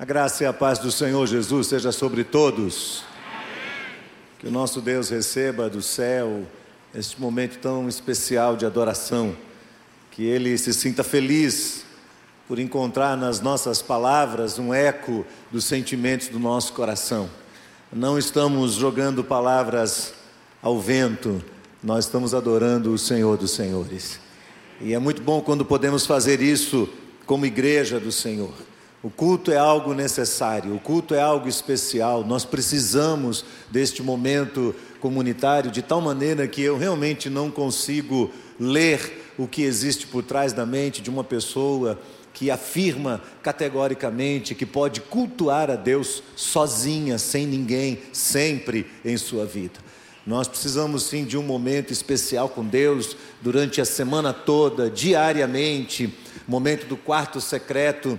A graça e a paz do Senhor Jesus seja sobre todos. Que o nosso Deus receba do céu este momento tão especial de adoração. Que Ele se sinta feliz por encontrar nas nossas palavras um eco dos sentimentos do nosso coração. Não estamos jogando palavras ao vento, nós estamos adorando o Senhor dos Senhores. E é muito bom quando podemos fazer isso como igreja do Senhor. O culto é algo necessário, o culto é algo especial. Nós precisamos deste momento comunitário de tal maneira que eu realmente não consigo ler o que existe por trás da mente de uma pessoa que afirma categoricamente que pode cultuar a Deus sozinha, sem ninguém, sempre em sua vida. Nós precisamos sim de um momento especial com Deus durante a semana toda, diariamente, momento do quarto secreto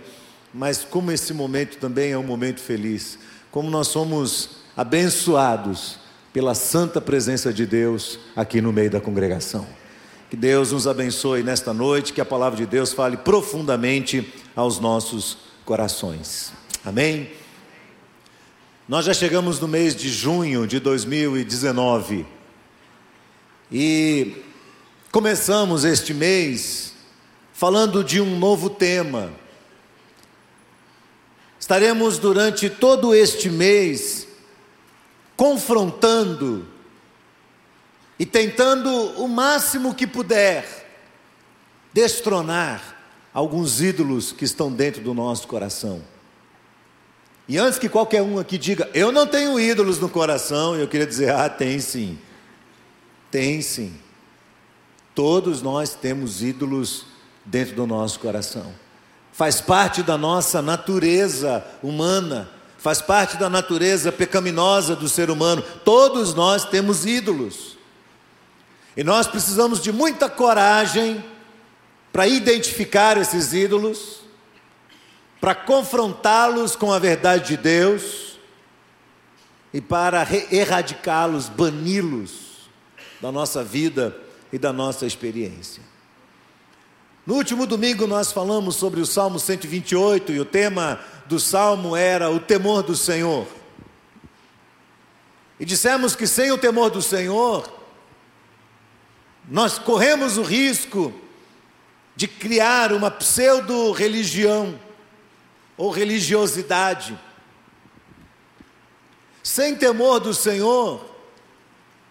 mas como esse momento também é um momento feliz, como nós somos abençoados pela santa presença de Deus aqui no meio da congregação. Que Deus nos abençoe nesta noite, que a palavra de Deus fale profundamente aos nossos corações. Amém? Nós já chegamos no mês de junho de 2019 e começamos este mês falando de um novo tema Estaremos durante todo este mês confrontando e tentando o máximo que puder destronar alguns ídolos que estão dentro do nosso coração. E antes que qualquer um aqui diga, eu não tenho ídolos no coração, eu queria dizer, ah, tem sim. Tem sim. Todos nós temos ídolos dentro do nosso coração faz parte da nossa natureza humana, faz parte da natureza pecaminosa do ser humano. Todos nós temos ídolos. E nós precisamos de muita coragem para identificar esses ídolos, para confrontá-los com a verdade de Deus e para erradicá-los, bani-los da nossa vida e da nossa experiência. No último domingo nós falamos sobre o Salmo 128 e o tema do salmo era o temor do Senhor. E dissemos que sem o temor do Senhor, nós corremos o risco de criar uma pseudo-religião ou religiosidade. Sem temor do Senhor,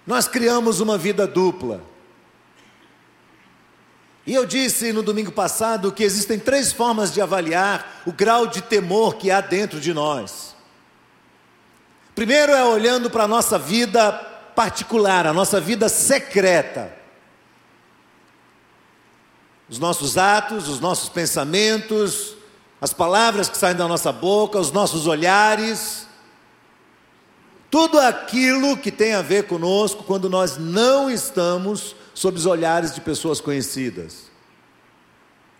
nós criamos uma vida dupla. E eu disse no domingo passado que existem três formas de avaliar o grau de temor que há dentro de nós. Primeiro é olhando para a nossa vida particular, a nossa vida secreta. Os nossos atos, os nossos pensamentos, as palavras que saem da nossa boca, os nossos olhares, tudo aquilo que tem a ver conosco quando nós não estamos sob os olhares de pessoas conhecidas.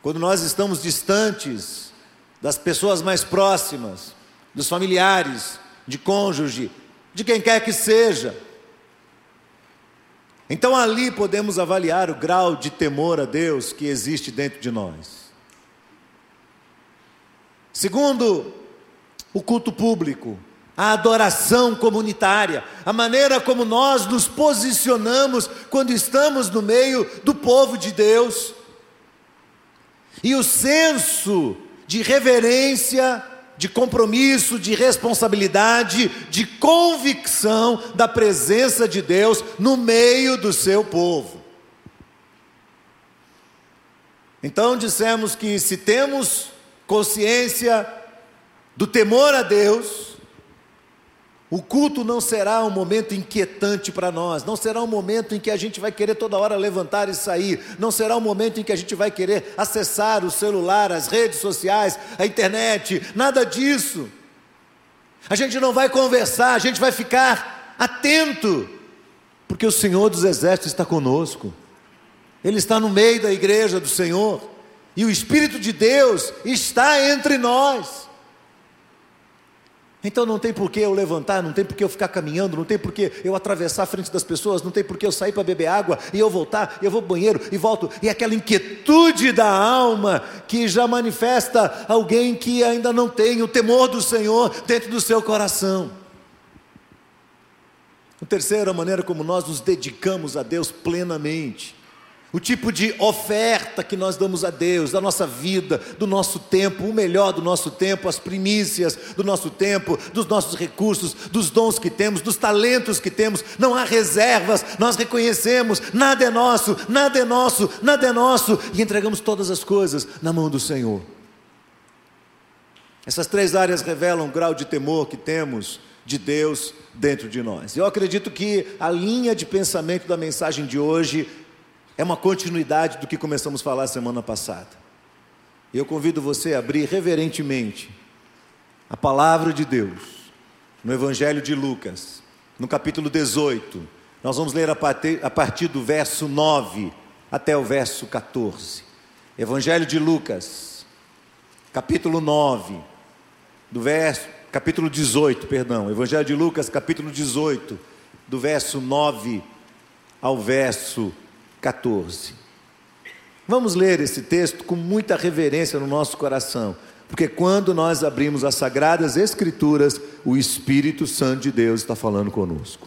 Quando nós estamos distantes das pessoas mais próximas, dos familiares, de cônjuge, de quem quer que seja. Então ali podemos avaliar o grau de temor a Deus que existe dentro de nós. Segundo, o culto público a adoração comunitária, a maneira como nós nos posicionamos quando estamos no meio do povo de Deus, e o senso de reverência, de compromisso, de responsabilidade, de convicção da presença de Deus no meio do seu povo. Então dissemos que se temos consciência do temor a Deus, o culto não será um momento inquietante para nós, não será um momento em que a gente vai querer toda hora levantar e sair, não será um momento em que a gente vai querer acessar o celular, as redes sociais, a internet, nada disso. A gente não vai conversar, a gente vai ficar atento, porque o Senhor dos Exércitos está conosco, Ele está no meio da igreja do Senhor, e o Espírito de Deus está entre nós. Então não tem por que eu levantar, não tem por que eu ficar caminhando, não tem por que eu atravessar a frente das pessoas, não tem por que eu sair para beber água e eu voltar, eu vou ao banheiro e volto. E aquela inquietude da alma que já manifesta alguém que ainda não tem o temor do Senhor dentro do seu coração. O terceiro, a maneira como nós nos dedicamos a Deus plenamente o tipo de oferta que nós damos a Deus, da nossa vida, do nosso tempo, o melhor do nosso tempo, as primícias do nosso tempo, dos nossos recursos, dos dons que temos, dos talentos que temos, não há reservas, nós reconhecemos, nada é nosso, nada é nosso, nada é nosso, e entregamos todas as coisas na mão do Senhor. Essas três áreas revelam o grau de temor que temos de Deus dentro de nós. Eu acredito que a linha de pensamento da mensagem de hoje é uma continuidade do que começamos a falar semana passada. Eu convido você a abrir reverentemente a palavra de Deus no Evangelho de Lucas, no capítulo 18. Nós vamos ler a partir, do verso 9 até o verso 14. Evangelho de Lucas, capítulo 9, do verso, capítulo 18, perdão. Evangelho de Lucas, capítulo 18, do verso 9 ao verso 14. Vamos ler esse texto com muita reverência no nosso coração, porque quando nós abrimos as Sagradas Escrituras, o Espírito Santo de Deus está falando conosco.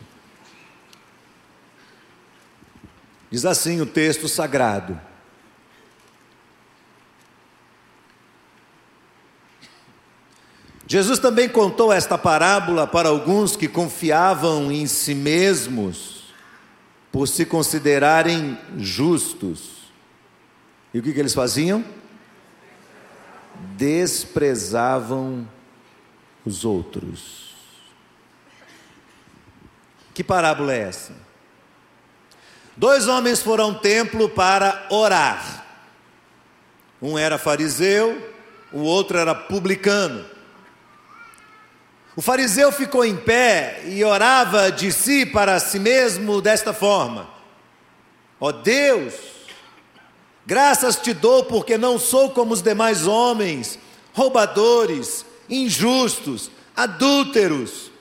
Diz assim o texto sagrado: Jesus também contou esta parábola para alguns que confiavam em si mesmos por se considerarem justos. E o que, que eles faziam? Desprezavam os outros. Que parábola é essa? Dois homens foram ao templo para orar. Um era fariseu, o outro era publicano. O fariseu ficou em pé e orava de si para si mesmo desta forma: Ó oh Deus, graças te dou porque não sou como os demais homens, roubadores, injustos, adúlteros,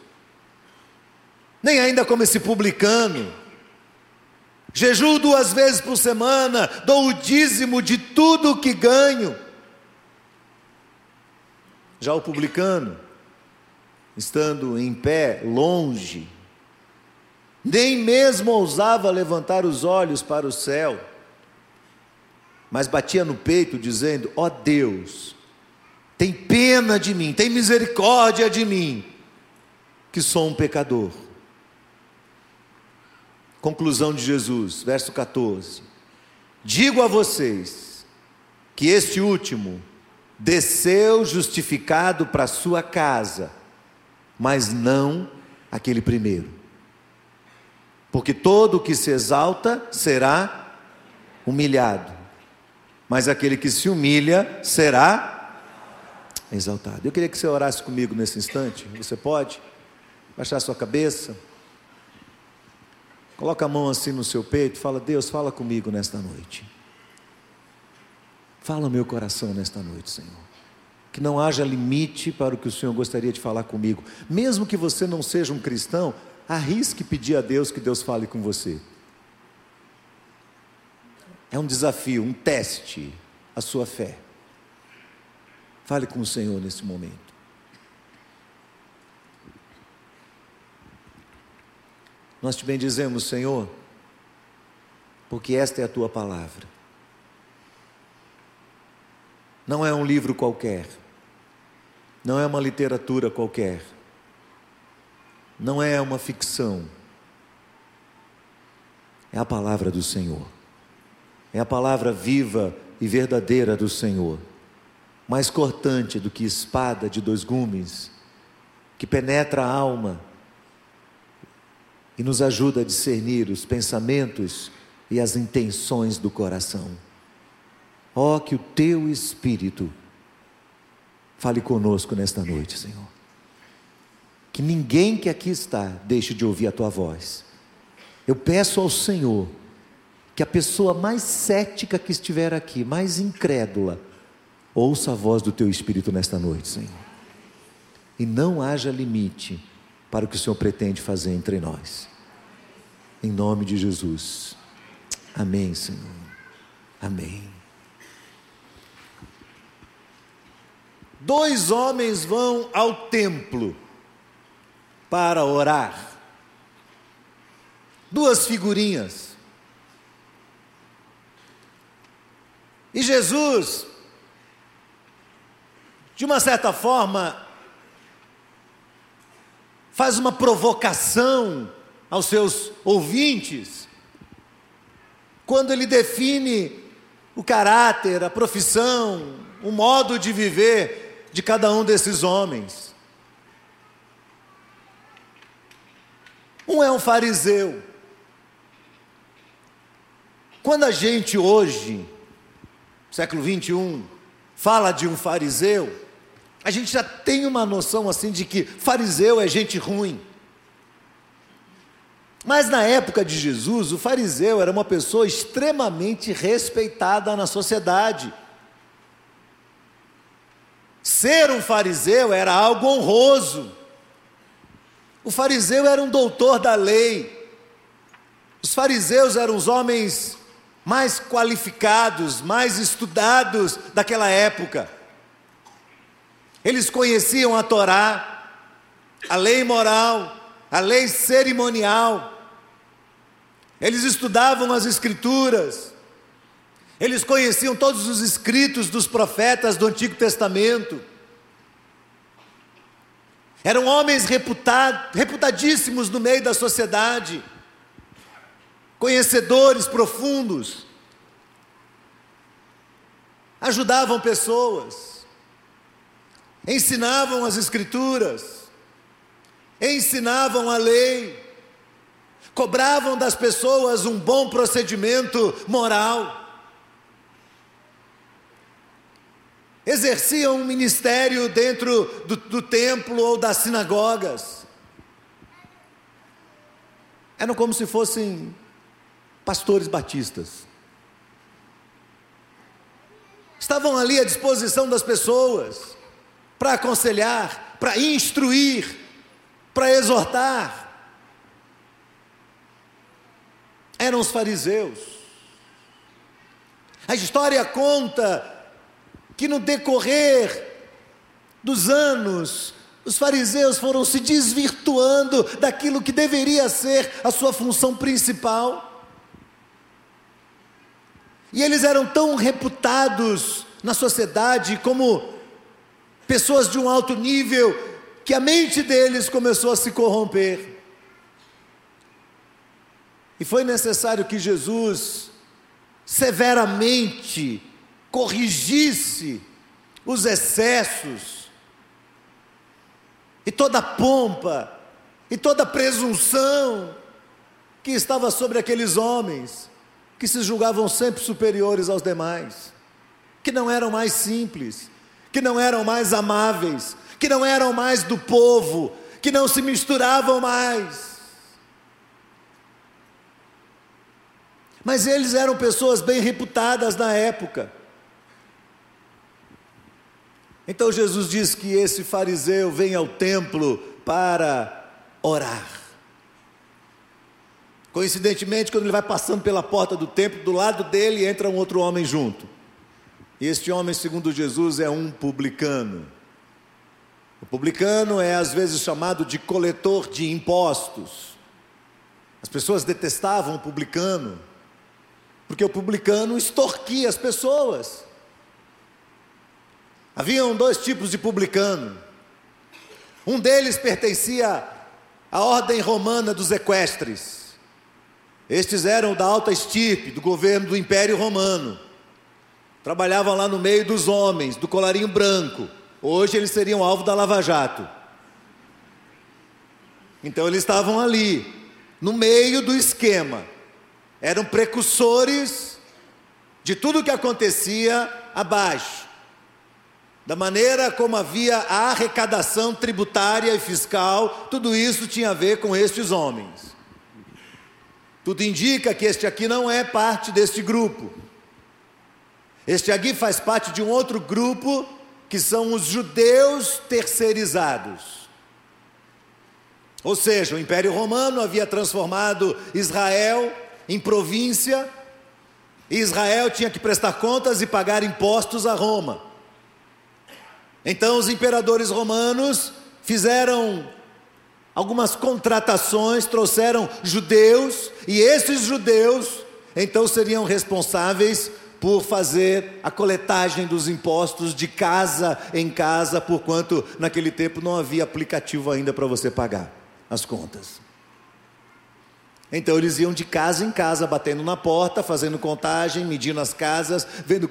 nem ainda como esse publicano. Jejuo duas vezes por semana, dou o dízimo de tudo o que ganho. Já o publicano, estando em pé, longe, nem mesmo ousava levantar os olhos para o céu, mas batia no peito, dizendo: Ó oh Deus, tem pena de mim, tem misericórdia de mim, que sou um pecador. Conclusão de Jesus, verso 14: Digo a vocês que este último desceu justificado para sua casa, mas não aquele primeiro. Porque todo o que se exalta será humilhado, mas aquele que se humilha será exaltado. Eu queria que você orasse comigo nesse instante. Você pode? Baixar sua cabeça. Coloca a mão assim no seu peito, fala: Deus, fala comigo nesta noite. Fala meu coração nesta noite, Senhor que não haja limite para o que o Senhor gostaria de falar comigo. Mesmo que você não seja um cristão, arrisque pedir a Deus que Deus fale com você. É um desafio, um teste a sua fé. Fale com o Senhor nesse momento. Nós te bendizemos, Senhor, porque esta é a tua palavra. Não é um livro qualquer, não é uma literatura qualquer, não é uma ficção, é a palavra do Senhor, é a palavra viva e verdadeira do Senhor, mais cortante do que espada de dois gumes, que penetra a alma e nos ajuda a discernir os pensamentos e as intenções do coração. Ó, oh, que o teu Espírito Fale conosco nesta noite, Senhor. Que ninguém que aqui está deixe de ouvir a tua voz. Eu peço ao Senhor que a pessoa mais cética que estiver aqui, mais incrédula, ouça a voz do teu Espírito nesta noite, Senhor. e não haja limite para o que o Senhor pretende fazer entre nós. Em nome de Jesus. Amém, Senhor. Amém. Dois homens vão ao templo para orar. Duas figurinhas. E Jesus, de uma certa forma, faz uma provocação aos seus ouvintes, quando ele define o caráter, a profissão, o modo de viver de cada um desses homens. Um é um fariseu. Quando a gente hoje, século 21, fala de um fariseu, a gente já tem uma noção assim de que fariseu é gente ruim. Mas na época de Jesus, o fariseu era uma pessoa extremamente respeitada na sociedade. Ser um fariseu era algo honroso. O fariseu era um doutor da lei. Os fariseus eram os homens mais qualificados, mais estudados daquela época. Eles conheciam a Torá, a lei moral, a lei cerimonial. Eles estudavam as Escrituras. Eles conheciam todos os escritos dos profetas do Antigo Testamento. Eram homens reputadíssimos no meio da sociedade, conhecedores profundos, ajudavam pessoas, ensinavam as Escrituras, ensinavam a lei, cobravam das pessoas um bom procedimento moral. Exerciam um ministério dentro do, do templo ou das sinagogas. Eram como se fossem pastores batistas. Estavam ali à disposição das pessoas para aconselhar, para instruir, para exortar. Eram os fariseus. A história conta que no decorrer dos anos, os fariseus foram se desvirtuando daquilo que deveria ser a sua função principal. E eles eram tão reputados na sociedade como pessoas de um alto nível, que a mente deles começou a se corromper. E foi necessário que Jesus severamente corrigisse os excessos e toda pompa e toda presunção que estava sobre aqueles homens que se julgavam sempre superiores aos demais, que não eram mais simples, que não eram mais amáveis, que não eram mais do povo, que não se misturavam mais. Mas eles eram pessoas bem reputadas na época. Então Jesus diz que esse fariseu vem ao templo para orar. Coincidentemente, quando ele vai passando pela porta do templo, do lado dele entra um outro homem junto. E este homem, segundo Jesus, é um publicano. O publicano é às vezes chamado de coletor de impostos. As pessoas detestavam o publicano, porque o publicano extorquia as pessoas. Haviam dois tipos de publicano. Um deles pertencia à ordem romana dos equestres. Estes eram da alta estirpe, do governo do Império Romano. Trabalhavam lá no meio dos homens, do colarinho branco. Hoje eles seriam alvo da Lava Jato. Então eles estavam ali, no meio do esquema. Eram precursores de tudo o que acontecia abaixo da maneira como havia a arrecadação tributária e fiscal, tudo isso tinha a ver com estes homens. Tudo indica que este aqui não é parte deste grupo. Este aqui faz parte de um outro grupo que são os judeus terceirizados. Ou seja, o Império Romano havia transformado Israel em província, e Israel tinha que prestar contas e pagar impostos a Roma. Então, os imperadores romanos fizeram algumas contratações, trouxeram judeus, e esses judeus então seriam responsáveis por fazer a coletagem dos impostos de casa em casa, porquanto naquele tempo não havia aplicativo ainda para você pagar as contas. Então eles iam de casa em casa, batendo na porta, fazendo contagem, medindo as casas, vendo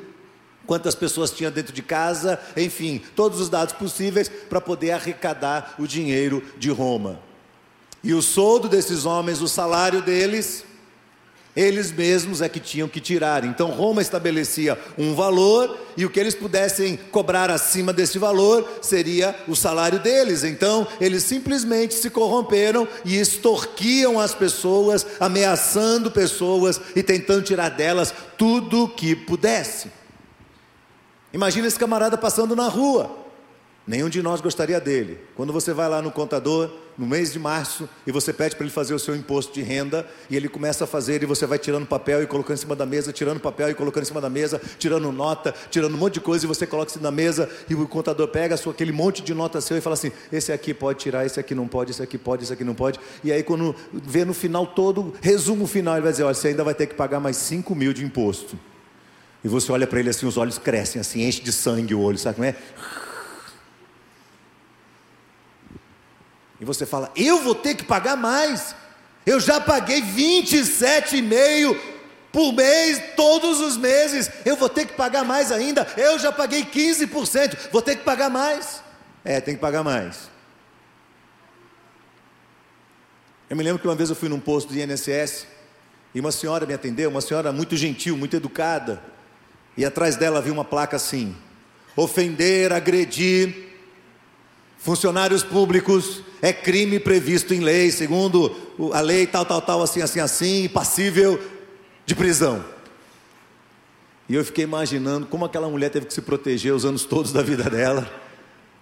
quantas pessoas tinha dentro de casa, enfim, todos os dados possíveis para poder arrecadar o dinheiro de Roma. E o soldo desses homens, o salário deles, eles mesmos é que tinham que tirar. Então Roma estabelecia um valor e o que eles pudessem cobrar acima desse valor seria o salário deles. Então eles simplesmente se corromperam e extorquiam as pessoas, ameaçando pessoas e tentando tirar delas tudo o que pudesse. Imagina esse camarada passando na rua. Nenhum de nós gostaria dele. Quando você vai lá no contador, no mês de março, e você pede para ele fazer o seu imposto de renda, e ele começa a fazer, e você vai tirando papel e colocando em cima da mesa, tirando papel e colocando em cima da mesa, tirando nota, tirando um monte de coisa, e você coloca isso na mesa, e o contador pega sua, aquele monte de nota seu e fala assim: esse aqui pode tirar, esse aqui não pode, esse aqui pode, esse aqui não pode. E aí, quando vê no final todo, resumo final, ele vai dizer: olha, você ainda vai ter que pagar mais 5 mil de imposto. E você olha para ele assim, os olhos crescem, assim, enche de sangue o olho, sabe como é? E você fala: eu vou ter que pagar mais. Eu já paguei 27,5 por mês, todos os meses. Eu vou ter que pagar mais ainda. Eu já paguei 15%, vou ter que pagar mais. É, tem que pagar mais. Eu me lembro que uma vez eu fui num posto de INSS e uma senhora me atendeu, uma senhora muito gentil, muito educada. E atrás dela havia uma placa assim: ofender, agredir funcionários públicos é crime previsto em lei, segundo a lei tal, tal, tal, assim, assim, assim, passível de prisão. E eu fiquei imaginando como aquela mulher teve que se proteger os anos todos da vida dela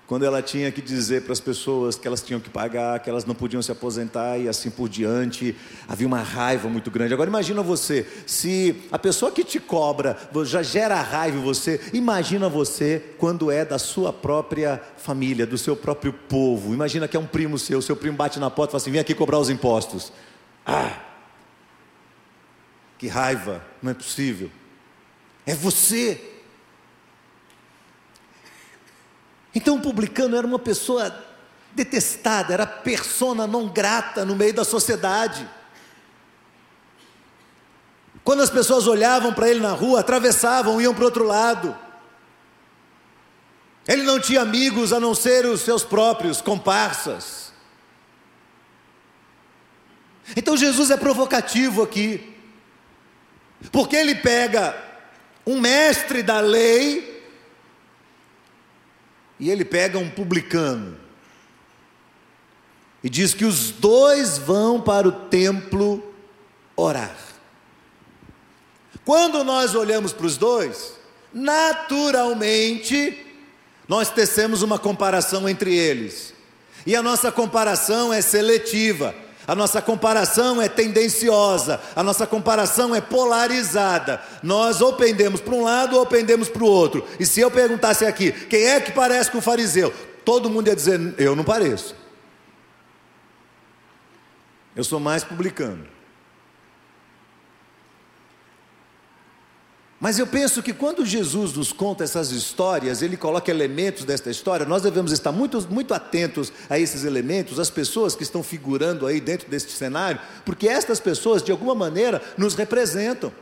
quando ela tinha que dizer para as pessoas que elas tinham que pagar, que elas não podiam se aposentar e assim por diante, havia uma raiva muito grande. Agora imagina você, se a pessoa que te cobra já gera raiva em você, imagina você quando é da sua própria família, do seu próprio povo. Imagina que é um primo seu, seu primo bate na porta e fala assim: vem aqui cobrar os impostos. Ah! Que raiva, não é possível. É você Então o publicano era uma pessoa detestada, era persona não grata no meio da sociedade. Quando as pessoas olhavam para ele na rua, atravessavam, iam para o outro lado. Ele não tinha amigos a não ser os seus próprios comparsas. Então Jesus é provocativo aqui, porque ele pega um mestre da lei, e ele pega um publicano e diz que os dois vão para o templo orar. Quando nós olhamos para os dois, naturalmente, nós tecemos uma comparação entre eles. E a nossa comparação é seletiva. A nossa comparação é tendenciosa, a nossa comparação é polarizada. Nós ou pendemos para um lado ou pendemos para o outro. E se eu perguntasse aqui, quem é que parece com o fariseu? Todo mundo ia dizer, eu não pareço. Eu sou mais publicano. Mas eu penso que quando Jesus nos conta essas histórias, ele coloca elementos desta história, nós devemos estar muito, muito atentos a esses elementos, as pessoas que estão figurando aí dentro deste cenário, porque estas pessoas, de alguma maneira, nos representam.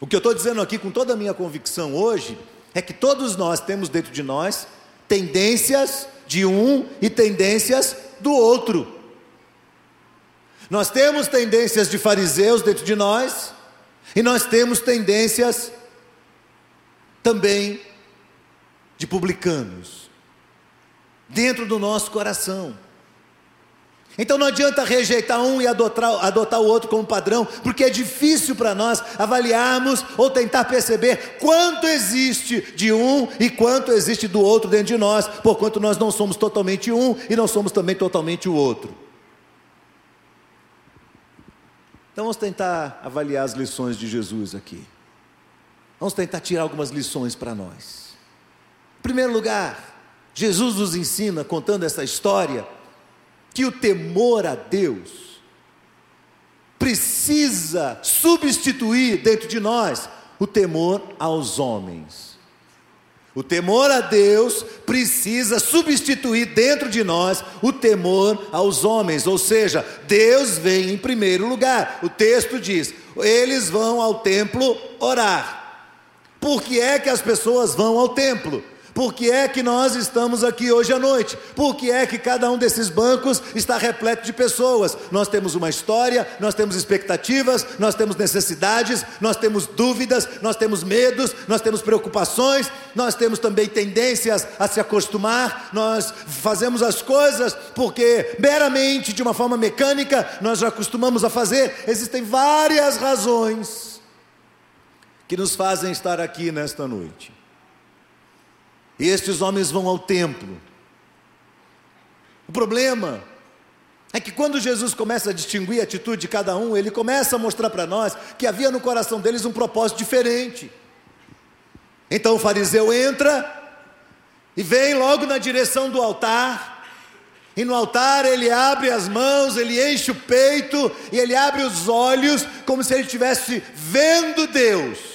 O que eu estou dizendo aqui com toda a minha convicção hoje é que todos nós temos dentro de nós tendências de um e tendências do outro. Nós temos tendências de fariseus dentro de nós e nós temos tendências também de publicanos dentro do nosso coração. Então não adianta rejeitar um e adotar, adotar o outro como padrão, porque é difícil para nós avaliarmos ou tentar perceber quanto existe de um e quanto existe do outro dentro de nós, porquanto nós não somos totalmente um e não somos também totalmente o outro. Então vamos tentar avaliar as lições de Jesus aqui. Vamos tentar tirar algumas lições para nós. Em primeiro lugar, Jesus nos ensina, contando essa história, que o temor a Deus precisa substituir dentro de nós o temor aos homens. O temor a Deus precisa substituir dentro de nós o temor aos homens, ou seja, Deus vem em primeiro lugar. O texto diz: eles vão ao templo orar. Por que é que as pessoas vão ao templo? Por que é que nós estamos aqui hoje à noite? Por que é que cada um desses bancos está repleto de pessoas? Nós temos uma história, nós temos expectativas, nós temos necessidades, nós temos dúvidas, nós temos medos, nós temos preocupações, nós temos também tendências a se acostumar, nós fazemos as coisas porque meramente de uma forma mecânica nós já acostumamos a fazer. Existem várias razões que nos fazem estar aqui nesta noite. Estes homens vão ao templo. O problema é que quando Jesus começa a distinguir a atitude de cada um, ele começa a mostrar para nós que havia no coração deles um propósito diferente. Então o fariseu entra e vem logo na direção do altar. E no altar ele abre as mãos, ele enche o peito e ele abre os olhos, como se ele estivesse vendo Deus.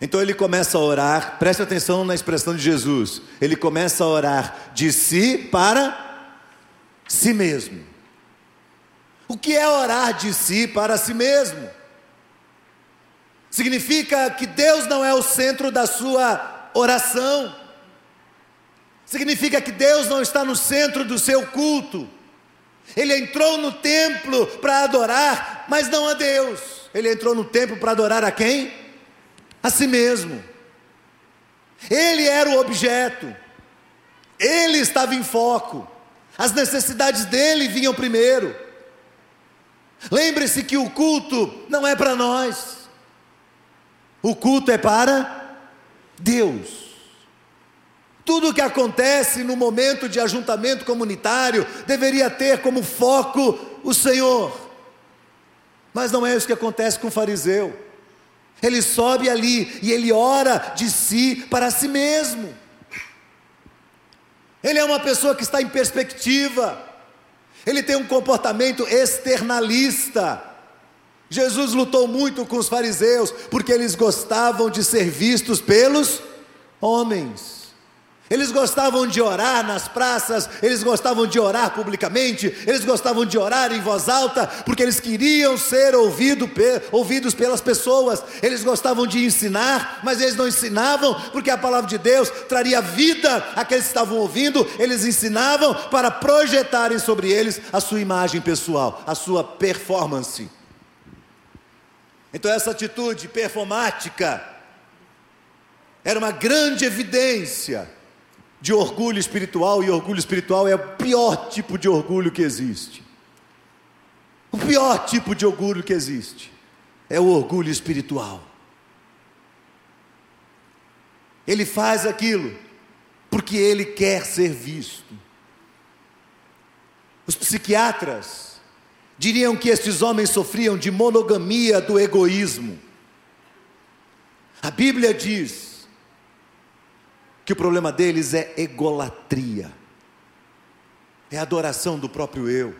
Então ele começa a orar, preste atenção na expressão de Jesus. Ele começa a orar de si para si mesmo. O que é orar de si para si mesmo? Significa que Deus não é o centro da sua oração. Significa que Deus não está no centro do seu culto. Ele entrou no templo para adorar, mas não a Deus. Ele entrou no templo para adorar a quem? A si mesmo. Ele era o objeto, ele estava em foco, as necessidades dele vinham primeiro. Lembre-se que o culto não é para nós, o culto é para Deus. Tudo o que acontece no momento de ajuntamento comunitário deveria ter como foco o Senhor, mas não é isso que acontece com o fariseu. Ele sobe ali e ele ora de si para si mesmo. Ele é uma pessoa que está em perspectiva. Ele tem um comportamento externalista. Jesus lutou muito com os fariseus porque eles gostavam de ser vistos pelos homens. Eles gostavam de orar nas praças, eles gostavam de orar publicamente, eles gostavam de orar em voz alta, porque eles queriam ser ouvido, ouvidos pelas pessoas, eles gostavam de ensinar, mas eles não ensinavam, porque a palavra de Deus traria vida àqueles que estavam ouvindo, eles ensinavam para projetarem sobre eles a sua imagem pessoal, a sua performance. Então, essa atitude performática era uma grande evidência de orgulho espiritual, e orgulho espiritual é o pior tipo de orgulho que existe. O pior tipo de orgulho que existe é o orgulho espiritual. Ele faz aquilo porque ele quer ser visto. Os psiquiatras diriam que estes homens sofriam de monogamia do egoísmo. A Bíblia diz que o problema deles é egolatria, é adoração do próprio eu.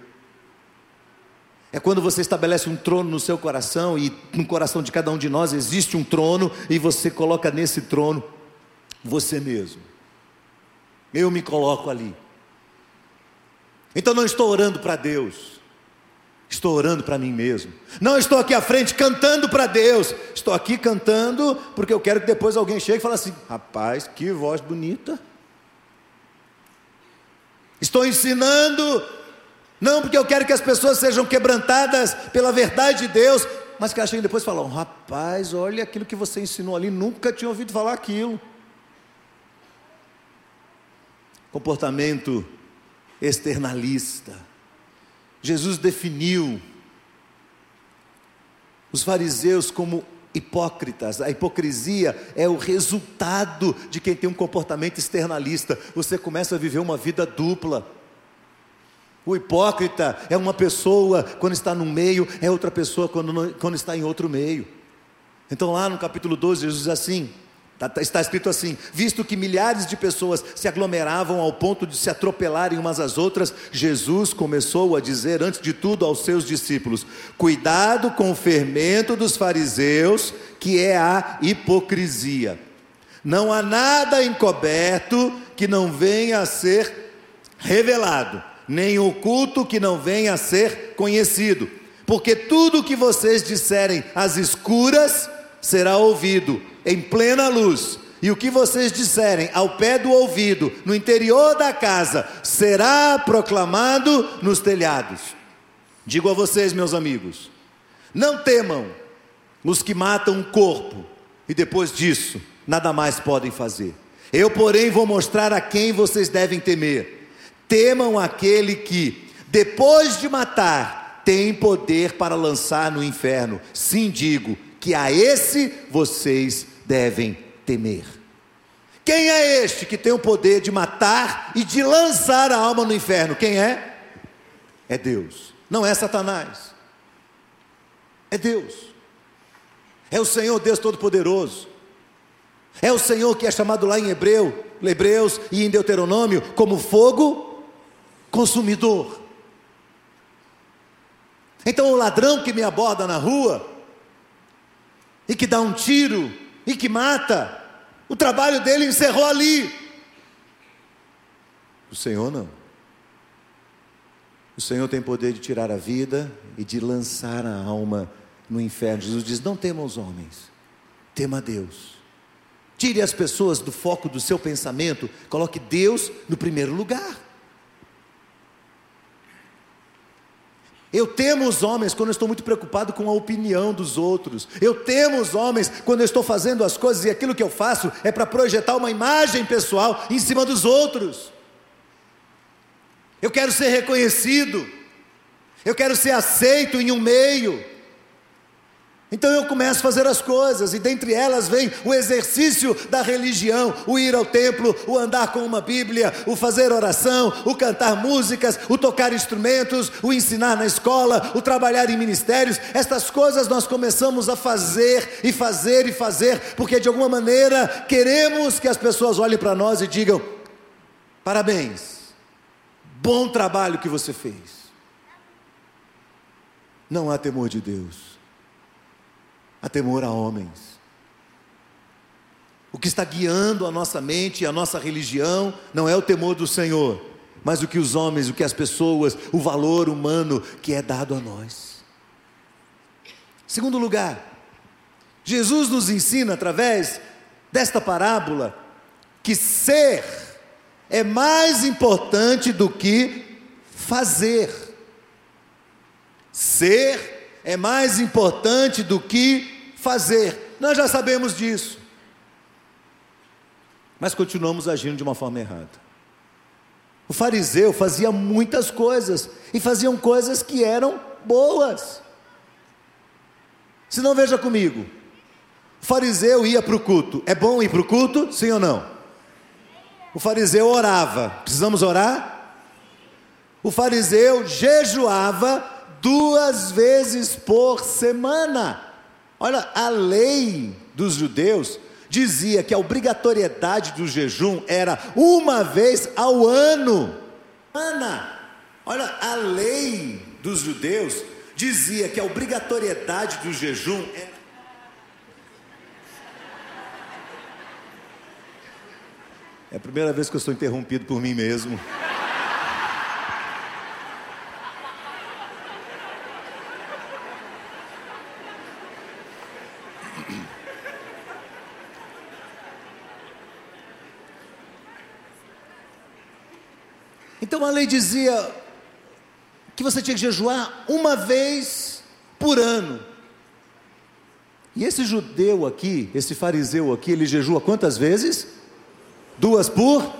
É quando você estabelece um trono no seu coração e no coração de cada um de nós existe um trono e você coloca nesse trono você mesmo. Eu me coloco ali. Então não estou orando para Deus. Estou orando para mim mesmo. Não estou aqui à frente cantando para Deus. Estou aqui cantando porque eu quero que depois alguém chegue e fale assim: rapaz, que voz bonita. Estou ensinando, não porque eu quero que as pessoas sejam quebrantadas pela verdade de Deus, mas que cheguem depois e falam: rapaz, olha aquilo que você ensinou ali, nunca tinha ouvido falar aquilo. Comportamento externalista. Jesus definiu os fariseus como hipócritas. A hipocrisia é o resultado de quem tem um comportamento externalista. Você começa a viver uma vida dupla. O hipócrita é uma pessoa quando está num meio, é outra pessoa quando, quando está em outro meio. Então, lá no capítulo 12, Jesus diz assim: está escrito assim: visto que milhares de pessoas se aglomeravam ao ponto de se atropelarem umas às outras, Jesus começou a dizer, antes de tudo, aos seus discípulos: cuidado com o fermento dos fariseus, que é a hipocrisia. Não há nada encoberto que não venha a ser revelado, nem oculto que não venha a ser conhecido, porque tudo o que vocês disserem às escuras será ouvido em plena luz, e o que vocês disserem ao pé do ouvido, no interior da casa, será proclamado nos telhados. Digo a vocês, meus amigos, não temam os que matam o corpo e depois disso nada mais podem fazer. Eu, porém, vou mostrar a quem vocês devem temer. Temam aquele que, depois de matar, tem poder para lançar no inferno. Sim, digo que a esse vocês devem temer. Quem é este que tem o poder de matar e de lançar a alma no inferno? Quem é? É Deus, não é Satanás. É Deus. É o Senhor Deus Todo-Poderoso. É o Senhor que é chamado lá em Hebreu, Hebreus e em Deuteronômio como fogo consumidor. Então o ladrão que me aborda na rua e que dá um tiro e que mata. O trabalho dele encerrou ali. O Senhor não. O Senhor tem poder de tirar a vida e de lançar a alma no inferno. Jesus diz: Não tema os homens, tema Deus. Tire as pessoas do foco do seu pensamento, coloque Deus no primeiro lugar. Eu temo os homens quando eu estou muito preocupado com a opinião dos outros. Eu temo os homens quando eu estou fazendo as coisas e aquilo que eu faço é para projetar uma imagem pessoal em cima dos outros. Eu quero ser reconhecido. Eu quero ser aceito em um meio. Então eu começo a fazer as coisas, e dentre elas vem o exercício da religião, o ir ao templo, o andar com uma Bíblia, o fazer oração, o cantar músicas, o tocar instrumentos, o ensinar na escola, o trabalhar em ministérios. Estas coisas nós começamos a fazer e fazer e fazer, porque de alguma maneira queremos que as pessoas olhem para nós e digam: parabéns, bom trabalho que você fez. Não há temor de Deus a temor a homens. O que está guiando a nossa mente e a nossa religião não é o temor do Senhor, mas o que os homens, o que as pessoas, o valor humano que é dado a nós. Segundo lugar, Jesus nos ensina através desta parábola que ser é mais importante do que fazer. Ser é mais importante do que fazer. Nós já sabemos disso. Mas continuamos agindo de uma forma errada. O fariseu fazia muitas coisas e faziam coisas que eram boas. Se não veja comigo, o fariseu ia para o culto. É bom ir para o culto? Sim ou não? O fariseu orava. Precisamos orar? O fariseu jejuava duas vezes por semana. Olha, a lei dos judeus dizia que a obrigatoriedade do jejum era uma vez ao ano. Ana, olha, a lei dos judeus dizia que a obrigatoriedade do jejum era É a primeira vez que eu sou interrompido por mim mesmo. Então a lei dizia que você tinha que jejuar uma vez por ano. E esse judeu aqui, esse fariseu aqui, ele jejua quantas vezes? Duas por?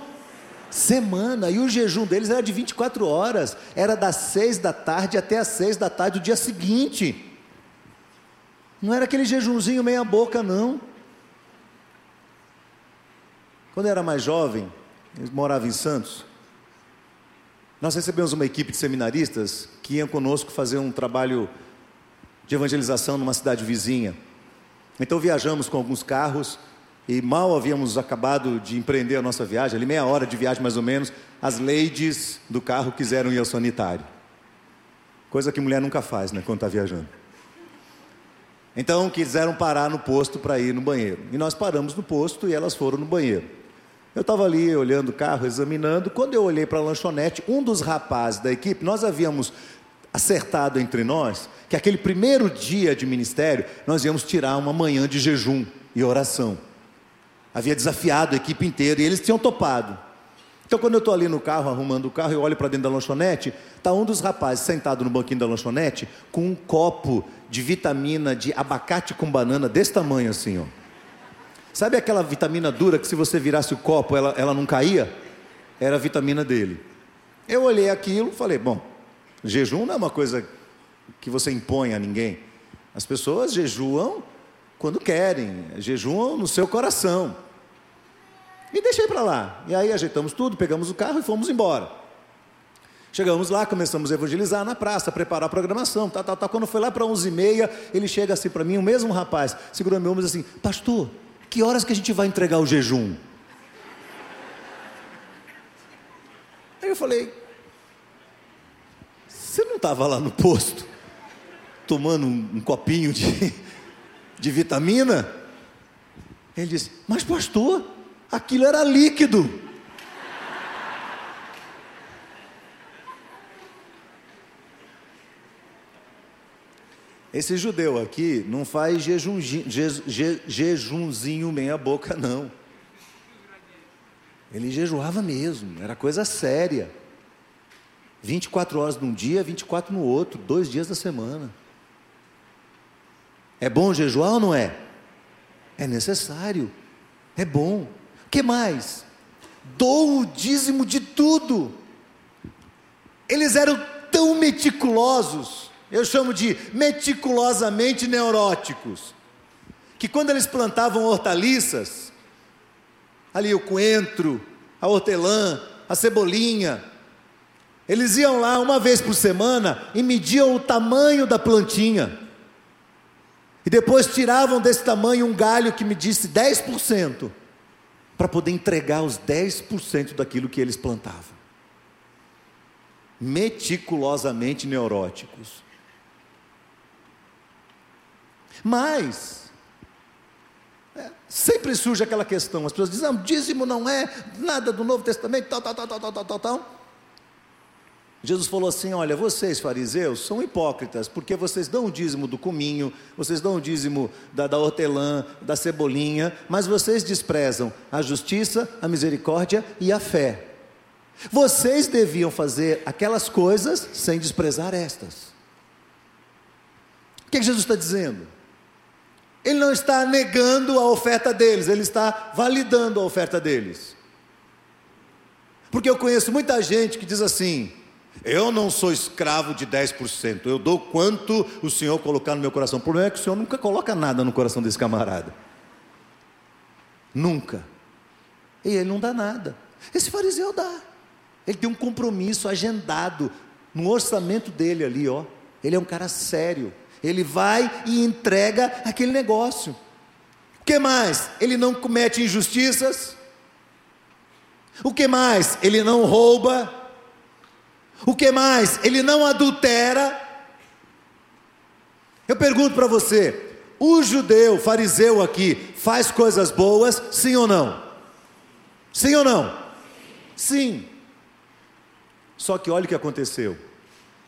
semana. E o jejum deles era de 24 horas. Era das seis da tarde até as seis da tarde do dia seguinte. Não era aquele jejumzinho meia boca, não. Quando eu era mais jovem, eu morava em Santos, nós recebemos uma equipe de seminaristas que iam conosco fazer um trabalho de evangelização numa cidade vizinha. Então viajamos com alguns carros e mal havíamos acabado de empreender a nossa viagem, ali meia hora de viagem mais ou menos, as ladies do carro quiseram ir ao sanitário. Coisa que mulher nunca faz, né, quando está viajando. Então quiseram parar no posto para ir no banheiro. E nós paramos no posto e elas foram no banheiro. Eu estava ali olhando o carro, examinando. Quando eu olhei para a lanchonete, um dos rapazes da equipe, nós havíamos acertado entre nós que aquele primeiro dia de ministério nós íamos tirar uma manhã de jejum e oração. Havia desafiado a equipe inteira e eles tinham topado. Então, quando eu estou ali no carro, arrumando o carro, eu olho para dentro da lanchonete, está um dos rapazes sentado no banquinho da lanchonete com um copo de vitamina de abacate com banana desse tamanho assim, ó. Sabe aquela vitamina dura que se você virasse o copo ela, ela não caía? Era a vitamina dele. Eu olhei aquilo falei, bom, jejum não é uma coisa que você impõe a ninguém. As pessoas jejuam quando querem, jejuam no seu coração. E deixei para lá. E aí ajeitamos tudo, pegamos o carro e fomos embora. Chegamos lá, começamos a evangelizar na praça, preparar a programação, tá, tá, tá. Quando foi lá para 11h30, ele chega assim para mim, o mesmo rapaz, segurou meu ombro e assim: Pastor, que horas que a gente vai entregar o jejum? Aí eu falei: Você não estava lá no posto, tomando um, um copinho de, de vitamina? Ele disse: Mas, pastor, aquilo era líquido. Esse judeu aqui não faz jejumzinho, je, jejumzinho meia boca, não. Ele jejuava mesmo, era coisa séria. 24 horas num dia, 24 no outro, dois dias da semana. É bom jejuar ou não é? É necessário, é bom. O que mais? Dou o dízimo de tudo. Eles eram tão meticulosos eu chamo de meticulosamente neuróticos, que quando eles plantavam hortaliças, ali o coentro, a hortelã, a cebolinha, eles iam lá uma vez por semana e mediam o tamanho da plantinha. E depois tiravam desse tamanho um galho que medisse 10%, para poder entregar os 10% daquilo que eles plantavam. Meticulosamente neuróticos. Mas, é, sempre surge aquela questão, as pessoas dizem, não, dízimo não é nada do Novo Testamento, tal, tal, tal, tal, tal, tal, tal. Jesus falou assim: Olha, vocês fariseus são hipócritas, porque vocês dão o dízimo do cominho, vocês dão o dízimo da, da hortelã, da cebolinha, mas vocês desprezam a justiça, a misericórdia e a fé. Vocês deviam fazer aquelas coisas sem desprezar estas. O que, que Jesus está dizendo? Ele não está negando a oferta deles, ele está validando a oferta deles. Porque eu conheço muita gente que diz assim: eu não sou escravo de 10%, eu dou quanto o Senhor colocar no meu coração. O problema é que o Senhor nunca coloca nada no coração desse camarada. Nunca. E ele não dá nada. Esse fariseu dá. Ele tem um compromisso agendado no orçamento dele ali, ó. Ele é um cara sério. Ele vai e entrega aquele negócio. O que mais? Ele não comete injustiças. O que mais? Ele não rouba. O que mais? Ele não adultera. Eu pergunto para você: o judeu, fariseu aqui, faz coisas boas, sim ou não? Sim ou não? Sim. Só que olha o que aconteceu.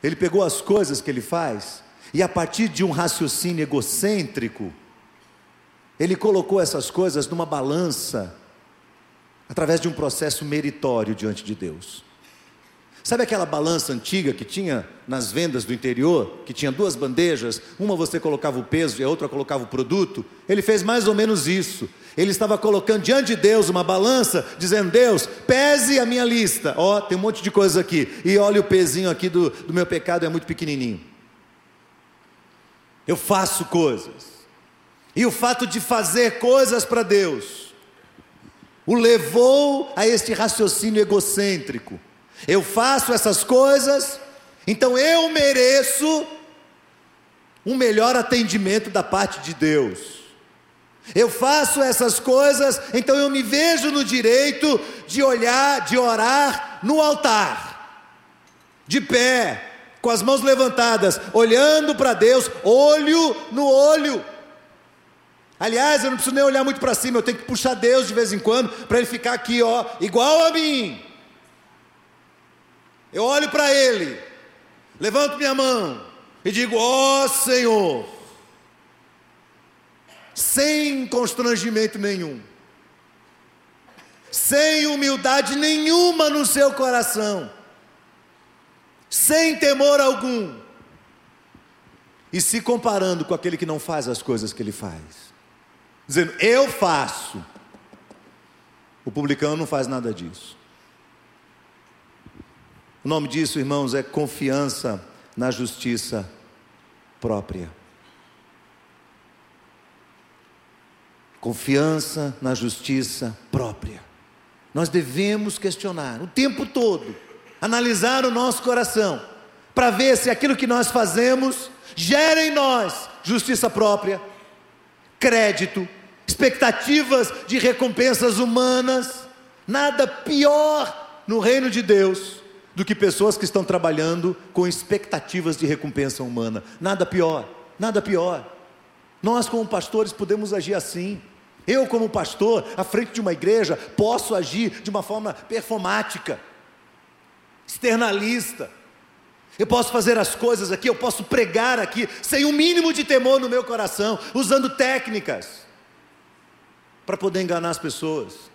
Ele pegou as coisas que ele faz e a partir de um raciocínio egocêntrico, ele colocou essas coisas numa balança, através de um processo meritório diante de Deus. Sabe aquela balança antiga que tinha nas vendas do interior, que tinha duas bandejas, uma você colocava o peso e a outra colocava o produto? Ele fez mais ou menos isso. Ele estava colocando diante de Deus uma balança, dizendo: Deus, pese a minha lista. Ó, oh, tem um monte de coisa aqui. E olha o pezinho aqui do, do meu pecado, é muito pequenininho. Eu faço coisas. E o fato de fazer coisas para Deus o levou a este raciocínio egocêntrico eu faço essas coisas, então eu mereço um melhor atendimento da parte de Deus. Eu faço essas coisas, então eu me vejo no direito de olhar, de orar no altar, de pé, com as mãos levantadas, olhando para Deus, olho no olho. Aliás, eu não preciso nem olhar muito para cima, eu tenho que puxar Deus de vez em quando, para ele ficar aqui, ó, igual a mim. Eu olho para ele, levanto minha mão e digo: Ó oh, Senhor, sem constrangimento nenhum, sem humildade nenhuma no seu coração, sem temor algum, e se comparando com aquele que não faz as coisas que ele faz, dizendo: Eu faço. O publicano não faz nada disso. O nome disso, irmãos, é confiança na justiça própria. Confiança na justiça própria. Nós devemos questionar o tempo todo, analisar o nosso coração, para ver se aquilo que nós fazemos gera em nós justiça própria, crédito, expectativas de recompensas humanas. Nada pior no reino de Deus do que pessoas que estão trabalhando com expectativas de recompensa humana. Nada pior, nada pior. Nós, como pastores, podemos agir assim. Eu, como pastor, à frente de uma igreja, posso agir de uma forma performática, externalista. Eu posso fazer as coisas aqui, eu posso pregar aqui, sem o um mínimo de temor no meu coração, usando técnicas para poder enganar as pessoas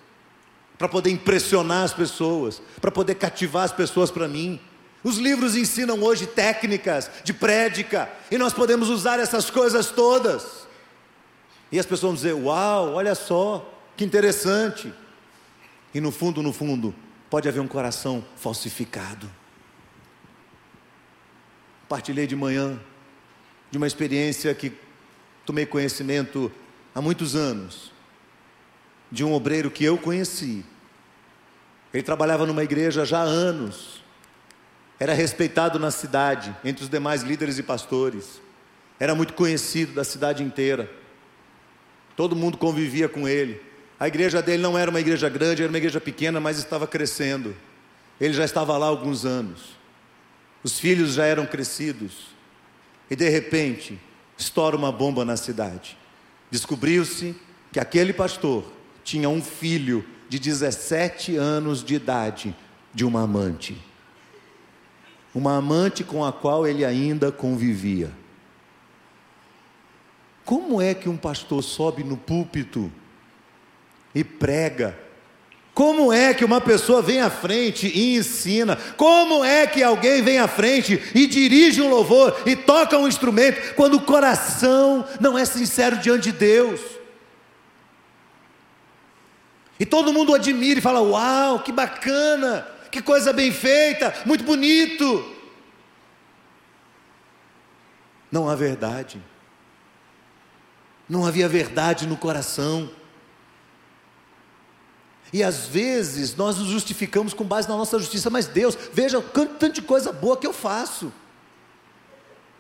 para poder impressionar as pessoas, para poder cativar as pessoas para mim. Os livros ensinam hoje técnicas de prédica, e nós podemos usar essas coisas todas. E as pessoas vão dizer: Uau, olha só, que interessante. E no fundo, no fundo, pode haver um coração falsificado. Partilhei de manhã de uma experiência que tomei conhecimento há muitos anos de um obreiro que eu conheci. Ele trabalhava numa igreja já há anos. Era respeitado na cidade, entre os demais líderes e pastores. Era muito conhecido da cidade inteira. Todo mundo convivia com ele. A igreja dele não era uma igreja grande, era uma igreja pequena, mas estava crescendo. Ele já estava lá há alguns anos. Os filhos já eram crescidos. E de repente, estoura uma bomba na cidade. Descobriu-se que aquele pastor tinha um filho de 17 anos de idade de uma amante. Uma amante com a qual ele ainda convivia. Como é que um pastor sobe no púlpito e prega? Como é que uma pessoa vem à frente e ensina? Como é que alguém vem à frente e dirige um louvor e toca um instrumento quando o coração não é sincero diante de Deus? E todo mundo admira e fala: Uau, que bacana, que coisa bem feita, muito bonito. Não há verdade. Não havia verdade no coração. E às vezes nós nos justificamos com base na nossa justiça, mas Deus, veja tanto de coisa boa que eu faço.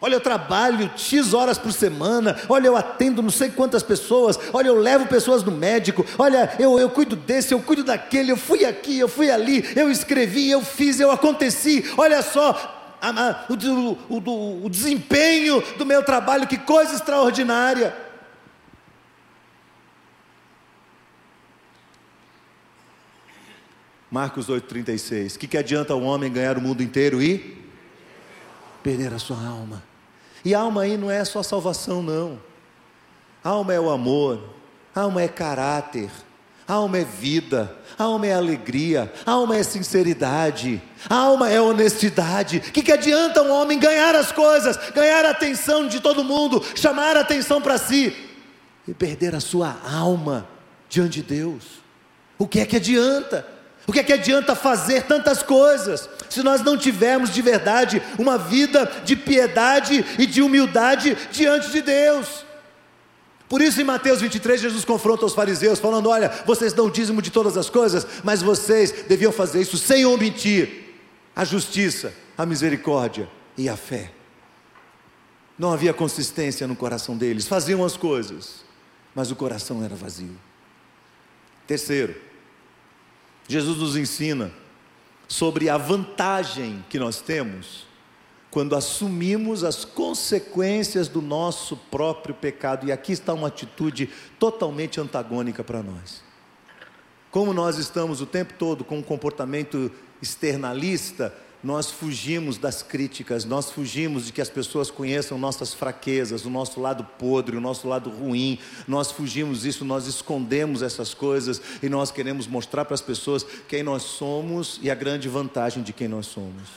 Olha, eu trabalho X horas por semana. Olha, eu atendo não sei quantas pessoas. Olha, eu levo pessoas no médico. Olha, eu, eu cuido desse, eu cuido daquele. Eu fui aqui, eu fui ali. Eu escrevi, eu fiz, eu aconteci. Olha só, a, a, o, o, o desempenho do meu trabalho, que coisa extraordinária. Marcos 8,36. O que, que adianta o homem ganhar o mundo inteiro e perder a sua alma? E alma aí não é só salvação, não. Alma é o amor, alma é caráter, Alma é vida, alma é alegria, alma é sinceridade, alma é honestidade. Que, que adianta um homem ganhar as coisas, ganhar a atenção de todo mundo, chamar a atenção para si e perder a sua alma diante de Deus? O que é que adianta? O que é que adianta fazer tantas coisas se nós não tivermos de verdade uma vida de piedade e de humildade diante de Deus? Por isso, em Mateus 23, Jesus confronta os fariseus, falando: Olha, vocês dão dízimo de todas as coisas, mas vocês deviam fazer isso sem omitir a justiça, a misericórdia e a fé. Não havia consistência no coração deles, faziam as coisas, mas o coração era vazio. Terceiro, Jesus nos ensina sobre a vantagem que nós temos quando assumimos as consequências do nosso próprio pecado. E aqui está uma atitude totalmente antagônica para nós. Como nós estamos o tempo todo com um comportamento externalista, nós fugimos das críticas, nós fugimos de que as pessoas conheçam nossas fraquezas, o nosso lado podre, o nosso lado ruim, nós fugimos disso, nós escondemos essas coisas e nós queremos mostrar para as pessoas quem nós somos e a grande vantagem de quem nós somos.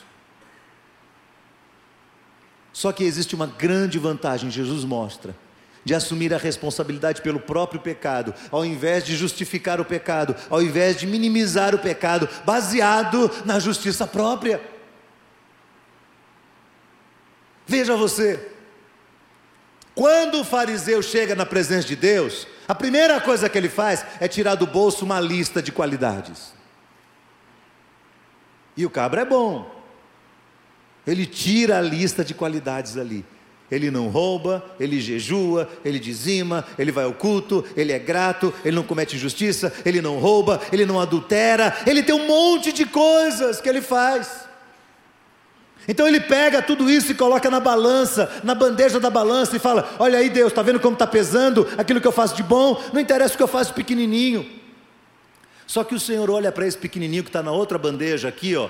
Só que existe uma grande vantagem, Jesus mostra, de assumir a responsabilidade pelo próprio pecado, ao invés de justificar o pecado, ao invés de minimizar o pecado, baseado na justiça própria. Veja você, quando o fariseu chega na presença de Deus, a primeira coisa que ele faz é tirar do bolso uma lista de qualidades. E o cabra é bom, ele tira a lista de qualidades ali. Ele não rouba, ele jejua, ele dizima, ele vai ao culto, ele é grato, ele não comete injustiça, ele não rouba, ele não adultera, ele tem um monte de coisas que ele faz. Então ele pega tudo isso e coloca na balança, na bandeja da balança e fala: Olha aí, Deus, está vendo como está pesando aquilo que eu faço de bom? Não interessa o que eu faço pequenininho. Só que o Senhor olha para esse pequenininho que está na outra bandeja aqui, ó,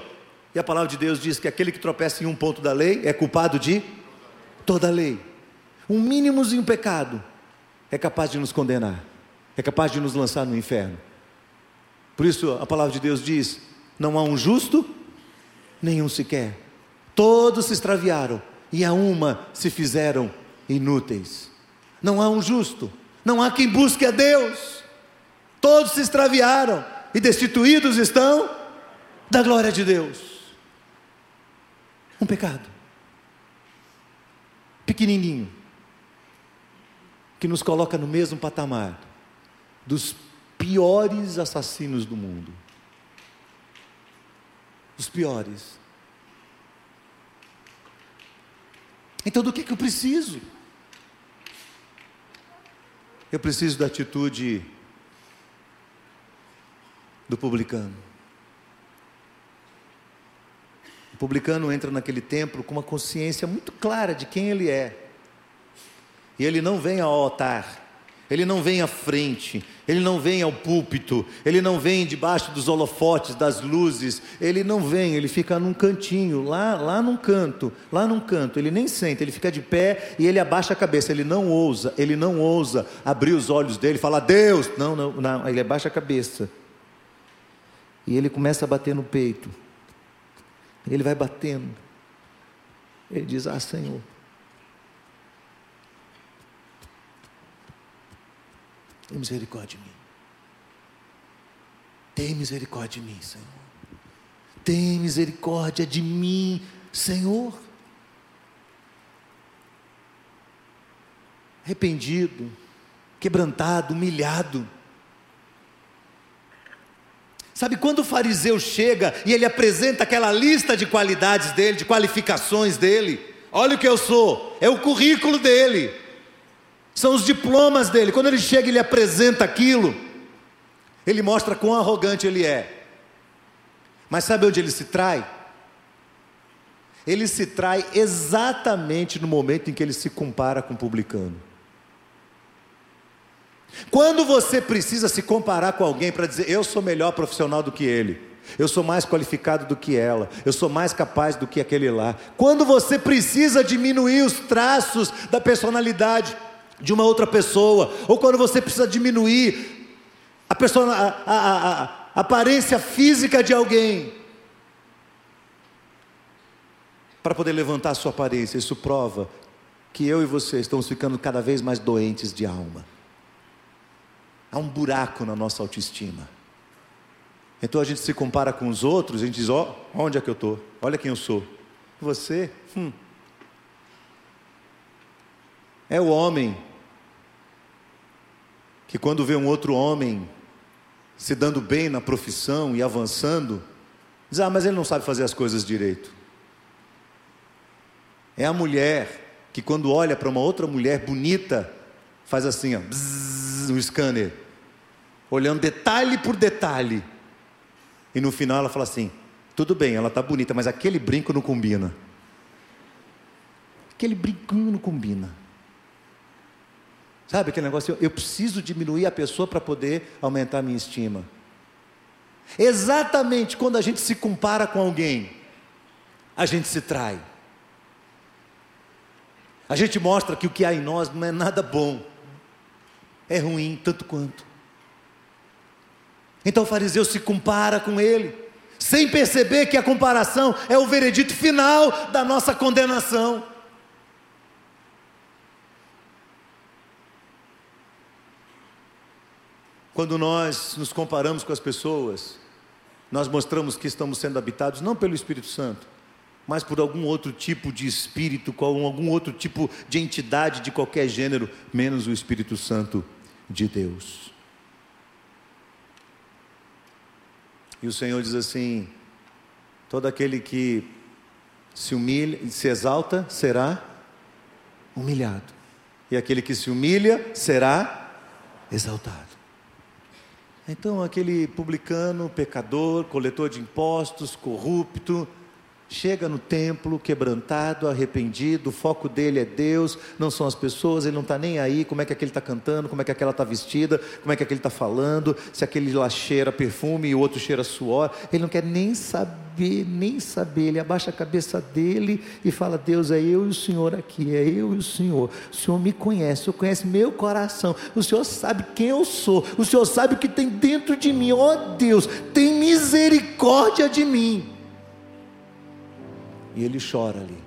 e a palavra de Deus diz que aquele que tropeça em um ponto da lei é culpado de toda a lei. Um mínimozinho pecado é capaz de nos condenar, é capaz de nos lançar no inferno. Por isso a palavra de Deus diz: não há um justo, nenhum sequer. Todos se extraviaram e a uma se fizeram inúteis. Não há um justo, não há quem busque a Deus. Todos se extraviaram e destituídos estão da glória de Deus. Um pecado. Pequenininho. Que nos coloca no mesmo patamar dos piores assassinos do mundo. Os piores. Então, do que, que eu preciso? Eu preciso da atitude do publicano. O publicano entra naquele templo com uma consciência muito clara de quem ele é. E ele não vem ao altar, ele não vem à frente, ele não vem ao púlpito, ele não vem debaixo dos holofotes, das luzes, ele não vem, ele fica num cantinho, lá, lá num canto, lá num canto, ele nem senta, ele fica de pé e ele abaixa a cabeça, ele não ousa, ele não ousa abrir os olhos dele e falar, Deus, não, não, não, ele abaixa a cabeça. E ele começa a bater no peito. Ele vai batendo. Ele diz: Ah, Senhor. Tem misericórdia de mim. Tem misericórdia de mim, Senhor. Tem misericórdia de mim, Senhor. Arrependido, quebrantado, humilhado Sabe quando o fariseu chega e ele apresenta aquela lista de qualidades dele, de qualificações dele? Olha o que eu sou, é o currículo dele, são os diplomas dele. Quando ele chega e ele apresenta aquilo, ele mostra quão arrogante ele é. Mas sabe onde ele se trai? Ele se trai exatamente no momento em que ele se compara com o publicano. Quando você precisa se comparar com alguém para dizer, eu sou melhor profissional do que ele, eu sou mais qualificado do que ela, eu sou mais capaz do que aquele lá. Quando você precisa diminuir os traços da personalidade de uma outra pessoa, ou quando você precisa diminuir a a, a, a, a aparência física de alguém, para poder levantar a sua aparência. Isso prova que eu e você estamos ficando cada vez mais doentes de alma. Há um buraco na nossa autoestima. Então a gente se compara com os outros, a gente diz: ó, oh, onde é que eu estou? Olha quem eu sou. Você, hum. É o homem que, quando vê um outro homem se dando bem na profissão e avançando, diz: ah, mas ele não sabe fazer as coisas direito. É a mulher que, quando olha para uma outra mulher bonita, faz assim, ó, bzzz, no scanner, olhando detalhe por detalhe e no final ela fala assim: tudo bem, ela está bonita, mas aquele brinco não combina. Aquele brinquinho não combina. Sabe aquele negócio? Eu preciso diminuir a pessoa para poder aumentar a minha estima. Exatamente quando a gente se compara com alguém, a gente se trai. A gente mostra que o que há em nós não é nada bom, é ruim tanto quanto. Então o fariseu se compara com ele, sem perceber que a comparação é o veredito final da nossa condenação. Quando nós nos comparamos com as pessoas, nós mostramos que estamos sendo habitados não pelo Espírito Santo, mas por algum outro tipo de espírito, algum outro tipo de entidade de qualquer gênero, menos o Espírito Santo de Deus. E o Senhor diz assim: todo aquele que se humilha, se exalta, será humilhado. E aquele que se humilha será exaltado. Então, aquele publicano, pecador, coletor de impostos, corrupto, chega no templo quebrantado, arrependido, o foco dele é Deus, não são as pessoas, ele não está nem aí, como é que aquele está cantando, como é que aquela está vestida, como é que aquele está falando, se aquele lá cheira perfume e o outro cheira suor, ele não quer nem saber, nem saber, ele abaixa a cabeça dele e fala, Deus, é eu e o Senhor aqui, é eu e o Senhor, o Senhor me conhece, o Senhor conhece meu coração, o Senhor sabe quem eu sou, o Senhor sabe o que tem dentro de mim, ó oh, Deus, tem misericórdia de mim, e ele chora ali.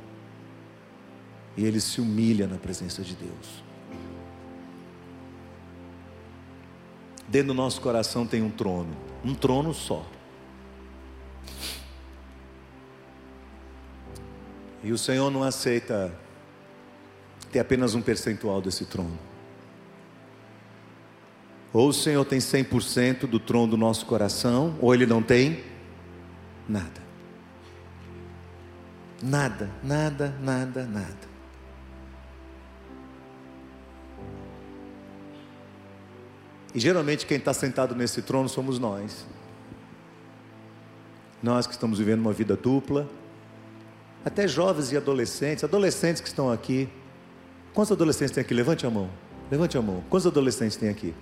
E ele se humilha na presença de Deus. Dentro do nosso coração tem um trono, um trono só. E o Senhor não aceita ter apenas um percentual desse trono. Ou o Senhor tem 100% do trono do nosso coração, ou ele não tem nada. Nada, nada, nada, nada. E geralmente quem está sentado nesse trono somos nós. Nós que estamos vivendo uma vida dupla, até jovens e adolescentes, adolescentes que estão aqui. Quantos adolescentes tem aqui? Levante a mão. Levante a mão. Quantos adolescentes tem aqui?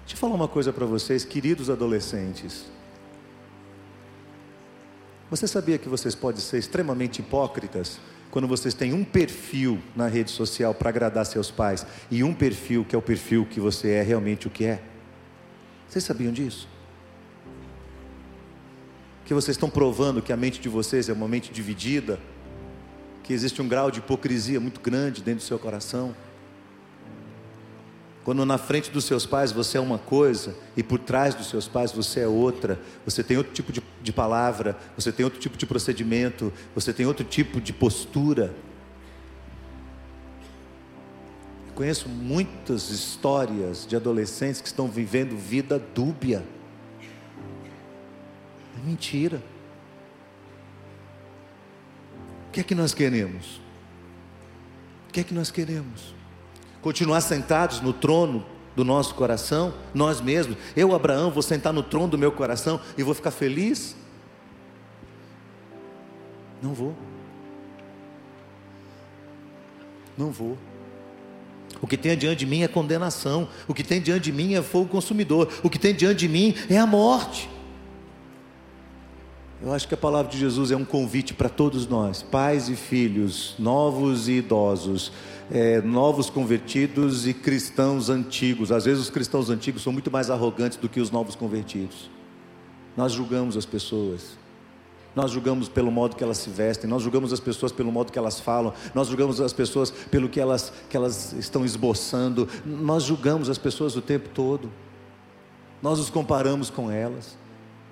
Deixa eu falar uma coisa para vocês, queridos adolescentes. Você sabia que vocês podem ser extremamente hipócritas quando vocês têm um perfil na rede social para agradar seus pais e um perfil que é o perfil que você é realmente o que é? Vocês sabiam disso? Que vocês estão provando que a mente de vocês é uma mente dividida, que existe um grau de hipocrisia muito grande dentro do seu coração. Quando na frente dos seus pais você é uma coisa e por trás dos seus pais você é outra, você tem outro tipo de, de palavra, você tem outro tipo de procedimento, você tem outro tipo de postura. Eu conheço muitas histórias de adolescentes que estão vivendo vida dúbia. É mentira. O que é que nós queremos? O que é que nós queremos? Continuar sentados no trono do nosso coração, nós mesmos. Eu, Abraão, vou sentar no trono do meu coração e vou ficar feliz? Não vou. Não vou. O que tem diante de mim é condenação. O que tem diante de mim é fogo consumidor. O que tem diante de mim é a morte. Eu acho que a palavra de Jesus é um convite para todos nós, pais e filhos, novos e idosos, é, novos convertidos e cristãos antigos. Às vezes os cristãos antigos são muito mais arrogantes do que os novos convertidos. Nós julgamos as pessoas. Nós julgamos pelo modo que elas se vestem, nós julgamos as pessoas pelo modo que elas falam, nós julgamos as pessoas pelo que elas, que elas estão esboçando, nós julgamos as pessoas o tempo todo, nós os comparamos com elas.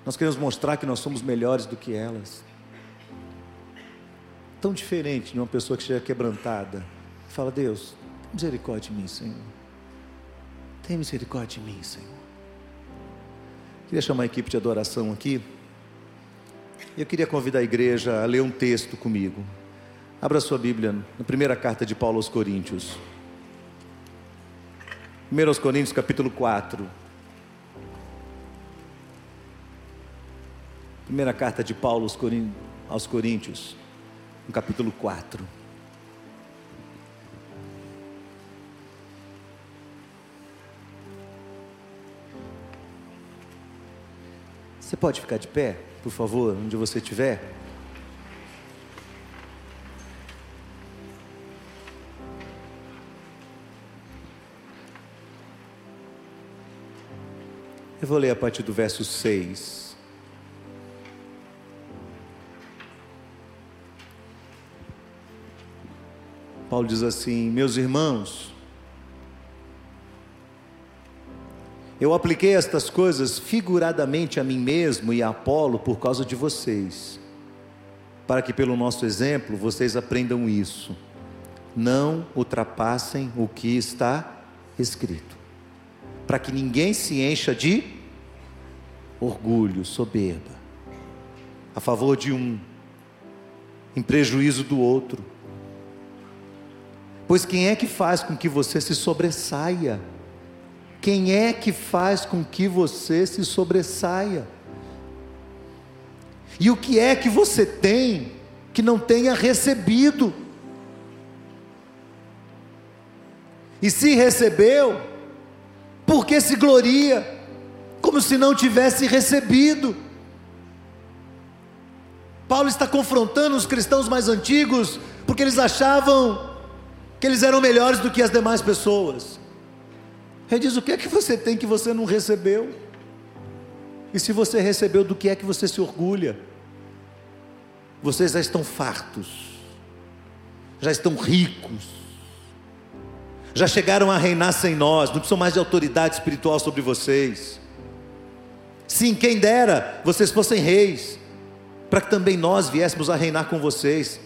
Nós queremos mostrar que nós somos melhores do que elas. Tão diferente de uma pessoa que chega quebrantada. Fala, Deus, tem misericórdia de mim, Senhor. Tem misericórdia de mim, Senhor. Queria chamar a equipe de adoração aqui. Eu queria convidar a igreja a ler um texto comigo. Abra sua Bíblia na primeira carta de Paulo aos Coríntios. 1 aos Coríntios, capítulo 4. Primeira carta de Paulo aos Coríntios, no capítulo 4. Você pode ficar de pé, por favor, onde você estiver? Eu vou ler a partir do verso 6. Paulo diz assim: Meus irmãos, eu apliquei estas coisas figuradamente a mim mesmo e a Apolo por causa de vocês, para que pelo nosso exemplo vocês aprendam isso. Não ultrapassem o que está escrito, para que ninguém se encha de orgulho, soberba, a favor de um, em prejuízo do outro Pois quem é que faz com que você se sobressaia? Quem é que faz com que você se sobressaia? E o que é que você tem que não tenha recebido? E se recebeu, por que se gloria? Como se não tivesse recebido. Paulo está confrontando os cristãos mais antigos, porque eles achavam que eles eram melhores do que as demais pessoas. Ele diz: o que é que você tem que você não recebeu? E se você recebeu, do que é que você se orgulha? Vocês já estão fartos, já estão ricos, já chegaram a reinar sem nós, não precisam mais de autoridade espiritual sobre vocês. Sim, quem dera vocês fossem reis, para que também nós viéssemos a reinar com vocês.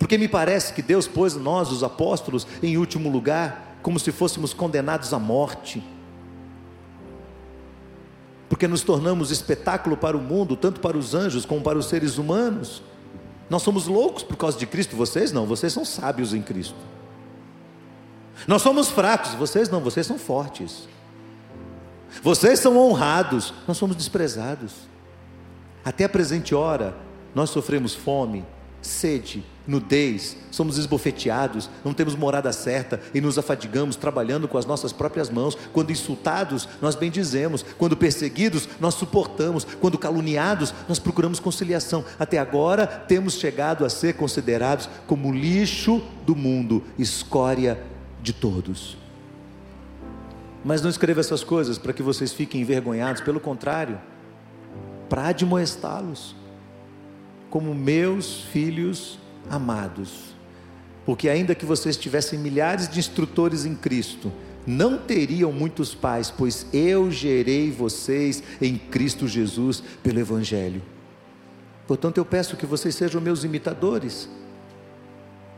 Porque me parece que Deus pôs nós, os apóstolos, em último lugar, como se fôssemos condenados à morte. Porque nos tornamos espetáculo para o mundo, tanto para os anjos como para os seres humanos. Nós somos loucos por causa de Cristo, vocês não, vocês são sábios em Cristo. Nós somos fracos, vocês não, vocês são fortes. Vocês são honrados, nós somos desprezados. Até a presente hora, nós sofremos fome, sede, nudez, somos esbofeteados, não temos morada certa e nos afadigamos trabalhando com as nossas próprias mãos. Quando insultados, nós bendizemos. Quando perseguidos, nós suportamos. Quando caluniados, nós procuramos conciliação. Até agora, temos chegado a ser considerados como lixo do mundo, escória de todos. Mas não escreva essas coisas para que vocês fiquem envergonhados, pelo contrário, para admoestá-los como meus filhos amados. Porque ainda que vocês tivessem milhares de instrutores em Cristo, não teriam muitos pais, pois eu gerei vocês em Cristo Jesus pelo Evangelho. Portanto, eu peço que vocês sejam meus imitadores.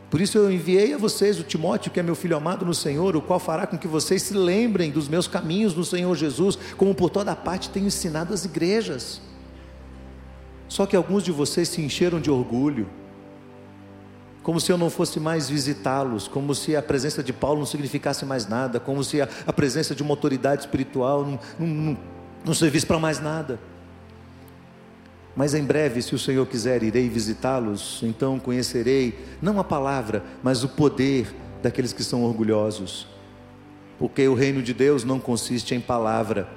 Por isso eu enviei a vocês o Timóteo, que é meu filho amado no Senhor, o qual fará com que vocês se lembrem dos meus caminhos no Senhor Jesus, como por toda parte tenho ensinado as igrejas. Só que alguns de vocês se encheram de orgulho, como se eu não fosse mais visitá-los, como se a presença de Paulo não significasse mais nada, como se a, a presença de uma autoridade espiritual não, não, não, não servisse para mais nada. Mas em breve, se o Senhor quiser, irei visitá-los, então conhecerei não a palavra, mas o poder daqueles que são orgulhosos. Porque o reino de Deus não consiste em palavra,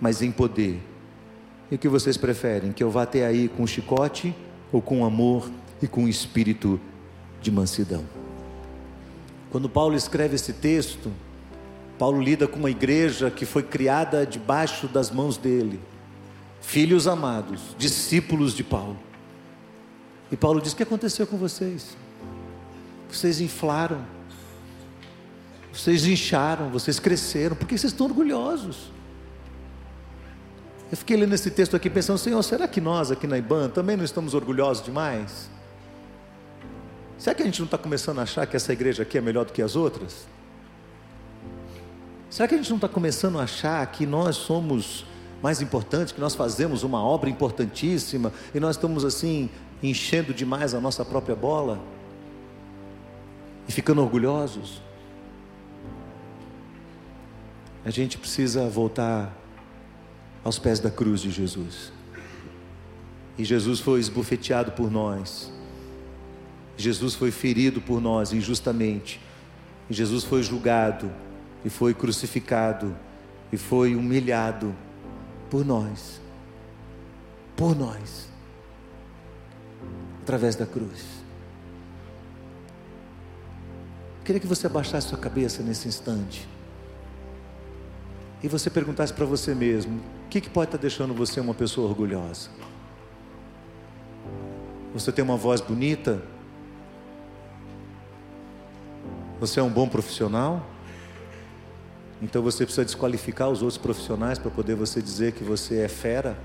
mas em poder. E o que vocês preferem? Que eu vá até aí com chicote ou com amor e com espírito de mansidão? Quando Paulo escreve esse texto, Paulo lida com uma igreja que foi criada debaixo das mãos dele, filhos amados, discípulos de Paulo. E Paulo diz: O que aconteceu com vocês? Vocês inflaram, vocês incharam, vocês cresceram, porque vocês estão orgulhosos. Eu fiquei lendo esse texto aqui pensando, Senhor, será que nós aqui na IBAN também não estamos orgulhosos demais? Será que a gente não está começando a achar que essa igreja aqui é melhor do que as outras? Será que a gente não está começando a achar que nós somos mais importantes, que nós fazemos uma obra importantíssima e nós estamos assim enchendo demais a nossa própria bola e ficando orgulhosos? A gente precisa voltar aos pés da cruz de Jesus. E Jesus foi esbofeteado por nós. Jesus foi ferido por nós injustamente. Jesus foi julgado e foi crucificado e foi humilhado por nós. Por nós. Através da cruz. queria que você abaixasse sua cabeça nesse instante. E você perguntasse para você mesmo: o que, que pode estar tá deixando você uma pessoa orgulhosa? Você tem uma voz bonita? Você é um bom profissional? Então você precisa desqualificar os outros profissionais para poder você dizer que você é fera?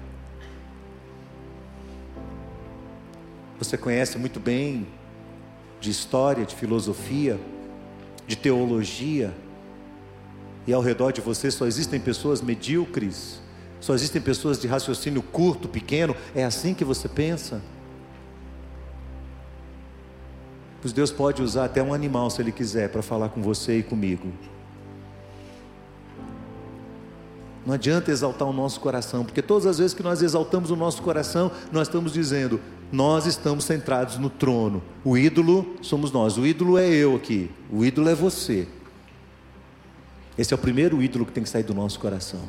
Você conhece muito bem de história, de filosofia, de teologia, e ao redor de você só existem pessoas medíocres, só existem pessoas de raciocínio curto, pequeno, é assim que você pensa? Pois Deus pode usar até um animal se Ele quiser para falar com você e comigo. Não adianta exaltar o nosso coração, porque todas as vezes que nós exaltamos o nosso coração, nós estamos dizendo: nós estamos centrados no trono. O ídolo somos nós, o ídolo é eu aqui, o ídolo é você. Esse é o primeiro ídolo que tem que sair do nosso coração.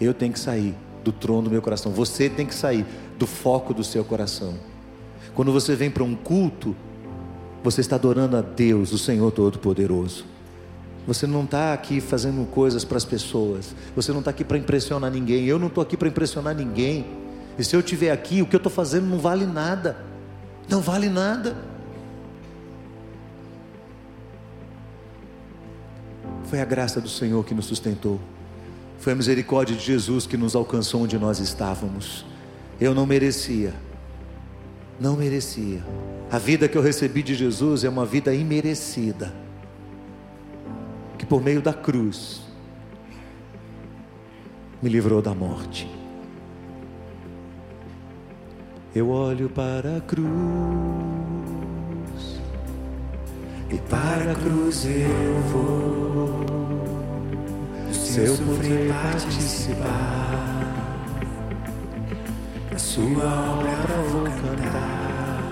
Eu tenho que sair do trono do meu coração, você tem que sair do foco do seu coração. Quando você vem para um culto, você está adorando a Deus, o Senhor Todo-Poderoso. Você não está aqui fazendo coisas para as pessoas. Você não está aqui para impressionar ninguém. Eu não estou aqui para impressionar ninguém. E se eu estiver aqui, o que eu estou fazendo não vale nada. Não vale nada. Foi a graça do Senhor que nos sustentou. Foi a misericórdia de Jesus que nos alcançou onde nós estávamos. Eu não merecia. Não merecia. A vida que eu recebi de Jesus é uma vida imerecida que por meio da cruz me livrou da morte. Eu olho para a cruz e para a cruz eu vou. Se eu puder participar sua obra, vou cantar.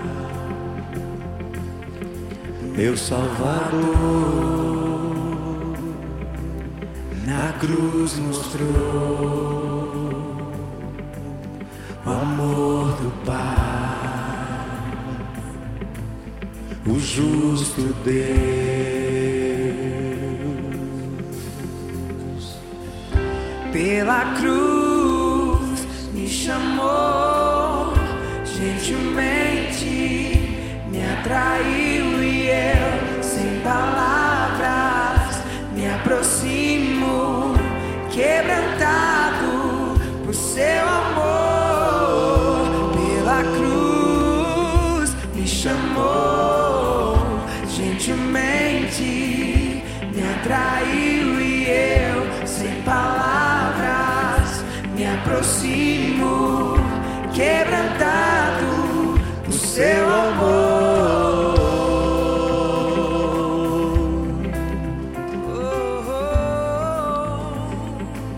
Meu Salvador na cruz mostrou o amor do Pai, o justo Deus. Pela cruz chamou, gentilmente me atraiu e eu, sem palavras, me aproximo quebrantado por seu amor. Pela cruz me chamou gentilmente me atraiu e eu sem palavras aproximo quebrantado por seu amor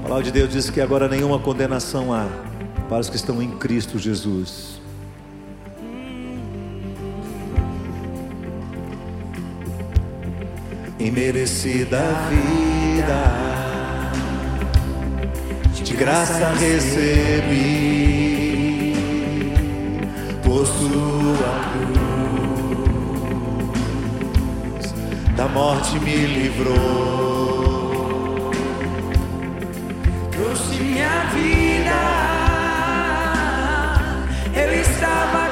palavra de Deus diz que agora nenhuma condenação há para os que estão em Cristo Jesus. Imerecida vida graça recebi por sua cruz, da morte me livrou, trouxe minha vida. Eu estava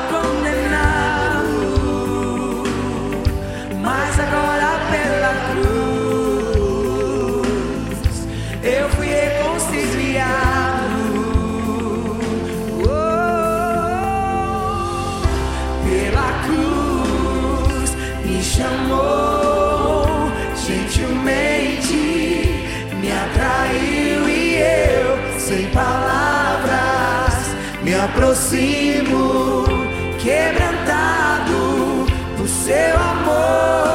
aproximo, quebrantado por seu amor.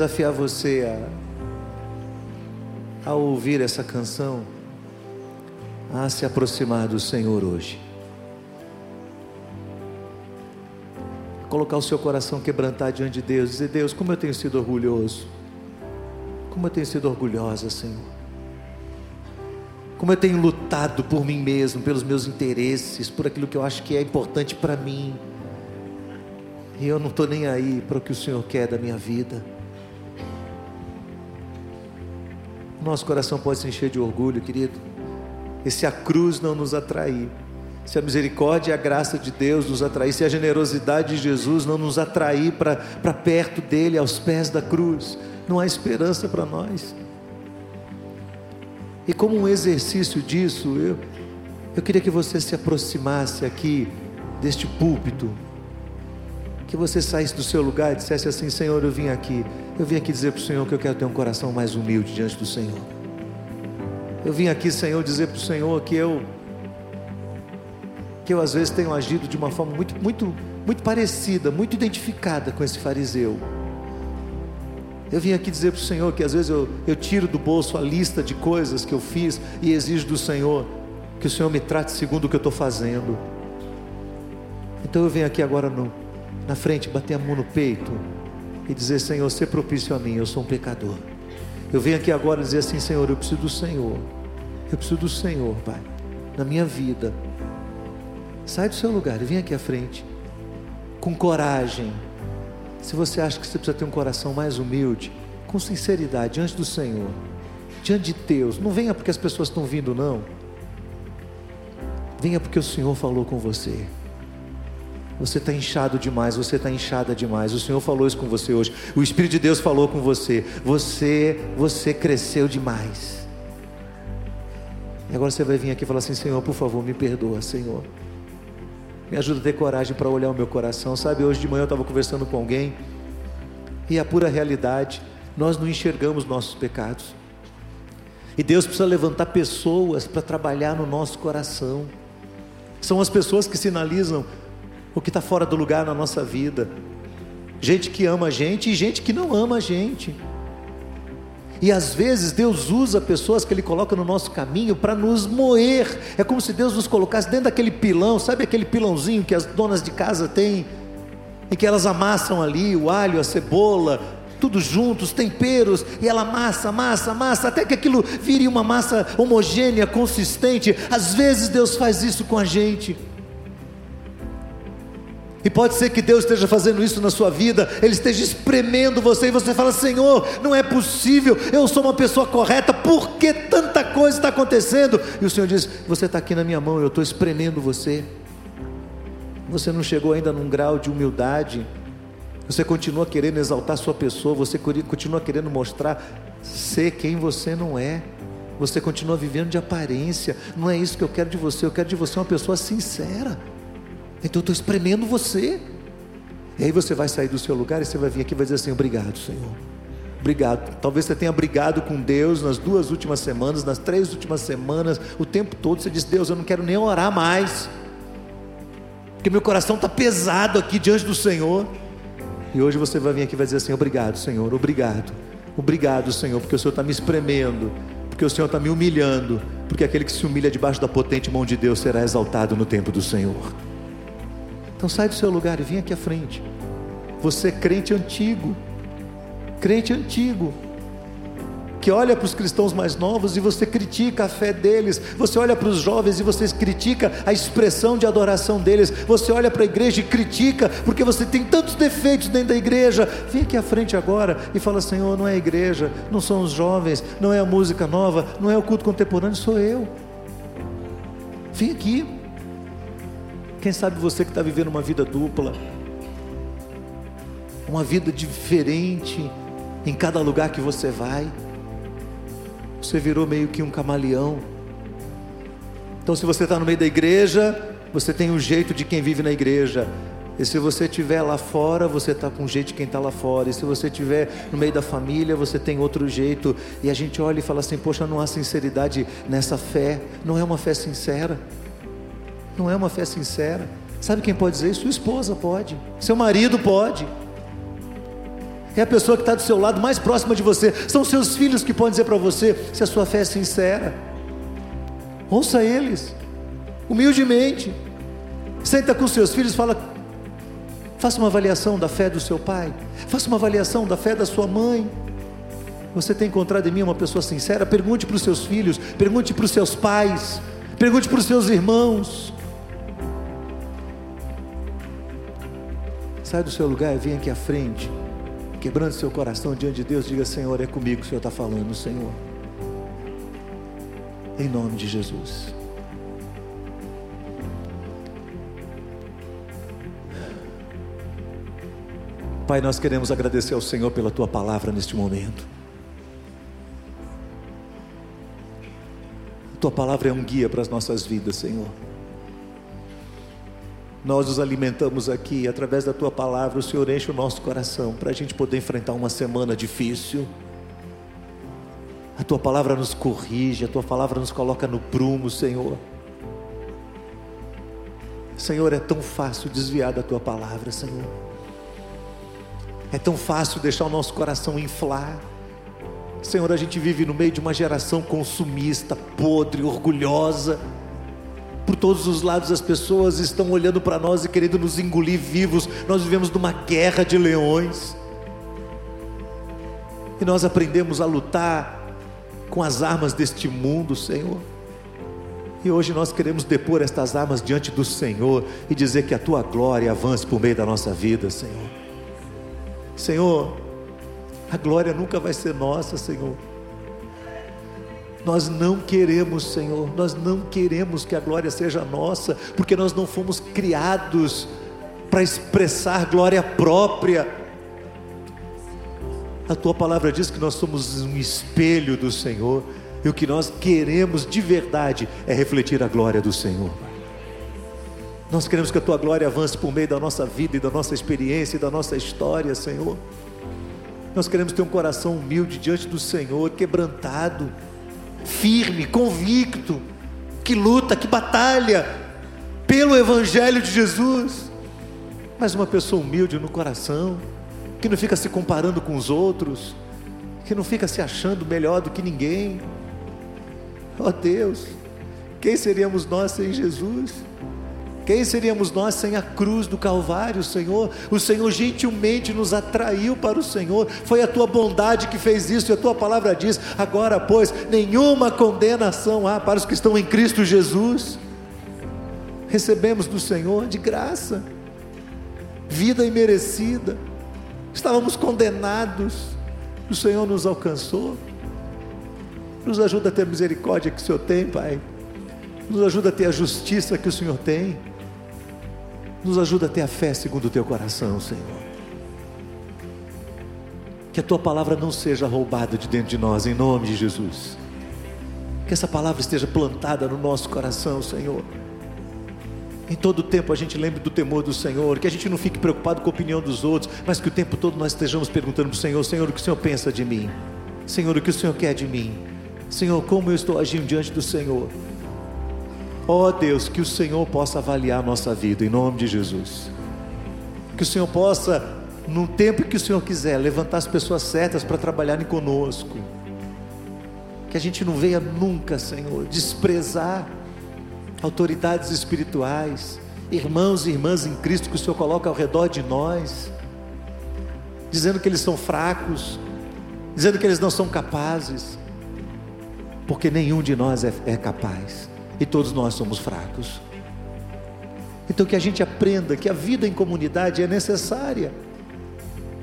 Desafiar você a, a ouvir essa canção, a se aproximar do Senhor hoje. Colocar o seu coração quebrantar diante de Deus, dizer: Deus, como eu tenho sido orgulhoso, como eu tenho sido orgulhosa, Senhor. Como eu tenho lutado por mim mesmo, pelos meus interesses, por aquilo que eu acho que é importante para mim. E eu não estou nem aí para o que o Senhor quer da minha vida. Nosso coração pode se encher de orgulho, querido. E se a cruz não nos atrair, se a misericórdia e a graça de Deus nos atrair, se a generosidade de Jesus não nos atrair para perto dele, aos pés da cruz, não há esperança para nós. E como um exercício disso, eu, eu queria que você se aproximasse aqui deste púlpito, que você saísse do seu lugar e dissesse assim: Senhor, eu vim aqui, eu vim aqui dizer para o Senhor que eu quero ter um coração mais humilde diante do Senhor. Eu vim aqui, Senhor, dizer para o Senhor que eu, que eu às vezes tenho agido de uma forma muito, muito, muito parecida, muito identificada com esse fariseu. Eu vim aqui dizer para o Senhor que às vezes eu, eu tiro do bolso a lista de coisas que eu fiz e exijo do Senhor que o Senhor me trate segundo o que eu estou fazendo. Então eu venho aqui agora no, na frente, bater a mão no peito e dizer: Senhor, ser propício a mim, eu sou um pecador. Eu venho aqui agora dizer assim: Senhor, eu preciso do Senhor. Eu preciso do Senhor, Pai, na minha vida. Sai do seu lugar e vem aqui à frente, com coragem. Se você acha que você precisa ter um coração mais humilde, com sinceridade, diante do Senhor, diante de Deus, não venha porque as pessoas estão vindo, não. Venha porque o Senhor falou com você. Você está inchado demais, você está inchada demais. O Senhor falou isso com você hoje. O Espírito de Deus falou com você. Você, você cresceu demais. E agora você vai vir aqui e falar assim: Senhor, por favor, me perdoa, Senhor. Me ajuda a ter coragem para olhar o meu coração. Sabe, hoje de manhã eu estava conversando com alguém. E a pura realidade, nós não enxergamos nossos pecados. E Deus precisa levantar pessoas para trabalhar no nosso coração. São as pessoas que sinalizam o que está fora do lugar na nossa vida. Gente que ama a gente e gente que não ama a gente. E às vezes Deus usa pessoas que Ele coloca no nosso caminho para nos moer. É como se Deus nos colocasse dentro daquele pilão, sabe aquele pilãozinho que as donas de casa têm? Em que elas amassam ali o alho, a cebola, tudo juntos, temperos, e ela massa, massa, massa, até que aquilo vire uma massa homogênea, consistente. Às vezes Deus faz isso com a gente. E pode ser que Deus esteja fazendo isso na sua vida, Ele esteja espremendo você e você fala: Senhor, não é possível, eu sou uma pessoa correta, por que tanta coisa está acontecendo? E o Senhor diz: Você está aqui na minha mão, eu estou espremendo você. Você não chegou ainda num grau de humildade, você continua querendo exaltar sua pessoa, você continua querendo mostrar ser quem você não é. Você continua vivendo de aparência. Não é isso que eu quero de você. Eu quero de você uma pessoa sincera. Então eu estou espremendo você. E aí você vai sair do seu lugar e você vai vir aqui e vai dizer assim: Obrigado, Senhor. Obrigado. Talvez você tenha brigado com Deus nas duas últimas semanas, nas três últimas semanas, o tempo todo você diz: Deus, eu não quero nem orar mais, porque meu coração está pesado aqui diante do Senhor. E hoje você vai vir aqui e vai dizer assim: Obrigado, Senhor, obrigado, obrigado, Senhor, porque o Senhor está me espremendo, porque o Senhor está me humilhando, porque aquele que se humilha debaixo da potente mão de Deus será exaltado no tempo do Senhor. Então sai do seu lugar e vem aqui à frente. Você é crente antigo, crente antigo, que olha para os cristãos mais novos e você critica a fé deles, você olha para os jovens e você critica a expressão de adoração deles, você olha para a igreja e critica, porque você tem tantos defeitos dentro da igreja. Vem aqui à frente agora e fala: Senhor, não é a igreja, não são os jovens, não é a música nova, não é o culto contemporâneo, sou eu. Vem aqui. Quem sabe você que está vivendo uma vida dupla, uma vida diferente em cada lugar que você vai. Você virou meio que um camaleão. Então, se você está no meio da igreja, você tem um jeito de quem vive na igreja. E se você estiver lá fora, você está com o jeito de quem está lá fora. E se você estiver no meio da família, você tem outro jeito. E a gente olha e fala assim: Poxa, não há sinceridade nessa fé. Não é uma fé sincera não é uma fé sincera. Sabe quem pode dizer isso? Sua esposa pode, seu marido pode. É a pessoa que está do seu lado, mais próxima de você. São seus filhos que podem dizer para você se a sua fé é sincera. Ouça eles, humildemente. Senta com seus filhos fala: faça uma avaliação da fé do seu pai, faça uma avaliação da fé da sua mãe. Você tem encontrado em mim uma pessoa sincera? Pergunte para os seus filhos, pergunte para os seus pais, pergunte para os seus irmãos. Sai do seu lugar e vem aqui à frente, quebrando seu coração diante de Deus. Diga: Senhor, é comigo que o Senhor está falando, Senhor. Em nome de Jesus. Pai, nós queremos agradecer ao Senhor pela tua palavra neste momento. A tua palavra é um guia para as nossas vidas, Senhor. Nós nos alimentamos aqui, através da tua palavra, o Senhor enche o nosso coração para a gente poder enfrentar uma semana difícil. A tua palavra nos corrige, a tua palavra nos coloca no prumo, Senhor. Senhor, é tão fácil desviar da tua palavra, Senhor. É tão fácil deixar o nosso coração inflar. Senhor, a gente vive no meio de uma geração consumista, podre, orgulhosa por todos os lados as pessoas estão olhando para nós e querendo nos engolir vivos. Nós vivemos numa guerra de leões. E nós aprendemos a lutar com as armas deste mundo, Senhor. E hoje nós queremos depor estas armas diante do Senhor e dizer que a tua glória avance por meio da nossa vida, Senhor. Senhor, a glória nunca vai ser nossa, Senhor. Nós não queremos, Senhor, nós não queremos que a glória seja nossa, porque nós não fomos criados para expressar glória própria. A tua palavra diz que nós somos um espelho do Senhor, e o que nós queremos de verdade é refletir a glória do Senhor. Nós queremos que a tua glória avance por meio da nossa vida e da nossa experiência e da nossa história, Senhor. Nós queremos ter um coração humilde diante do Senhor, quebrantado firme, convicto, que luta, que batalha pelo Evangelho de Jesus, mas uma pessoa humilde no coração, que não fica se comparando com os outros, que não fica se achando melhor do que ninguém. Ó oh Deus, quem seríamos nós sem Jesus? Quem seríamos nós sem a cruz do Calvário, Senhor? O Senhor gentilmente nos atraiu para o Senhor, foi a tua bondade que fez isso, e a tua palavra diz: agora, pois, nenhuma condenação há para os que estão em Cristo Jesus. Recebemos do Senhor de graça, vida imerecida, estávamos condenados, o Senhor nos alcançou. Nos ajuda a ter a misericórdia que o Senhor tem, Pai. Nos ajuda a ter a justiça que o Senhor tem. Nos ajuda a ter a fé segundo o teu coração, Senhor. Que a tua palavra não seja roubada de dentro de nós, em nome de Jesus. Que essa palavra esteja plantada no nosso coração, Senhor. Em todo tempo a gente lembre do temor do Senhor, que a gente não fique preocupado com a opinião dos outros, mas que o tempo todo nós estejamos perguntando para o Senhor: Senhor, o que o Senhor pensa de mim? Senhor, o que o Senhor quer de mim? Senhor, como eu estou agindo diante do Senhor? Ó oh Deus, que o Senhor possa avaliar a nossa vida, em nome de Jesus. Que o Senhor possa, no tempo que o Senhor quiser, levantar as pessoas certas para trabalharem conosco. Que a gente não venha nunca, Senhor, desprezar autoridades espirituais, irmãos e irmãs em Cristo que o Senhor coloca ao redor de nós, dizendo que eles são fracos, dizendo que eles não são capazes porque nenhum de nós é, é capaz e todos nós somos fracos. Então que a gente aprenda que a vida em comunidade é necessária,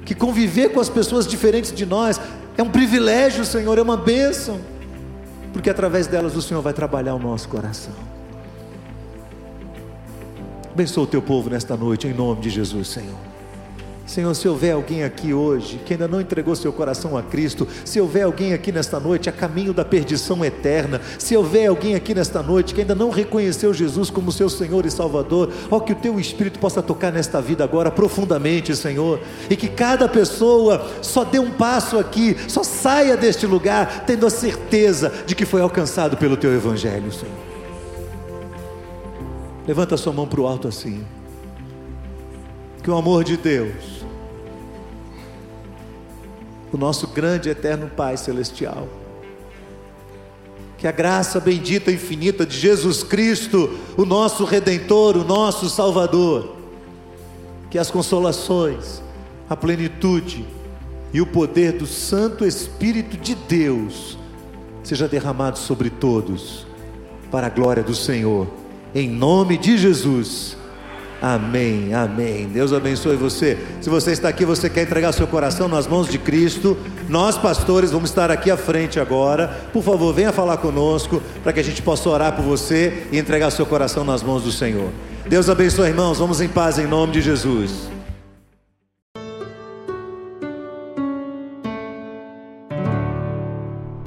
que conviver com as pessoas diferentes de nós é um privilégio, Senhor, é uma bênção, porque através delas o Senhor vai trabalhar o nosso coração. Abençoa o teu povo nesta noite, em nome de Jesus, Senhor. Senhor, se houver alguém aqui hoje que ainda não entregou seu coração a Cristo, se houver alguém aqui nesta noite a caminho da perdição eterna, se houver alguém aqui nesta noite que ainda não reconheceu Jesus como seu Senhor e Salvador, ó que o teu Espírito possa tocar nesta vida agora profundamente, Senhor, e que cada pessoa só dê um passo aqui, só saia deste lugar tendo a certeza de que foi alcançado pelo teu Evangelho, Senhor. Levanta a sua mão para o alto assim. Que o amor de Deus o nosso grande e eterno Pai Celestial. Que a graça bendita e infinita de Jesus Cristo, o nosso Redentor, o nosso Salvador, que as consolações, a plenitude e o poder do Santo Espírito de Deus seja derramado sobre todos, para a glória do Senhor, em nome de Jesus. Amém, amém. Deus abençoe você. Se você está aqui, você quer entregar seu coração nas mãos de Cristo, nós pastores vamos estar aqui à frente agora. Por favor, venha falar conosco para que a gente possa orar por você e entregar seu coração nas mãos do Senhor. Deus abençoe, irmãos. Vamos em paz em nome de Jesus.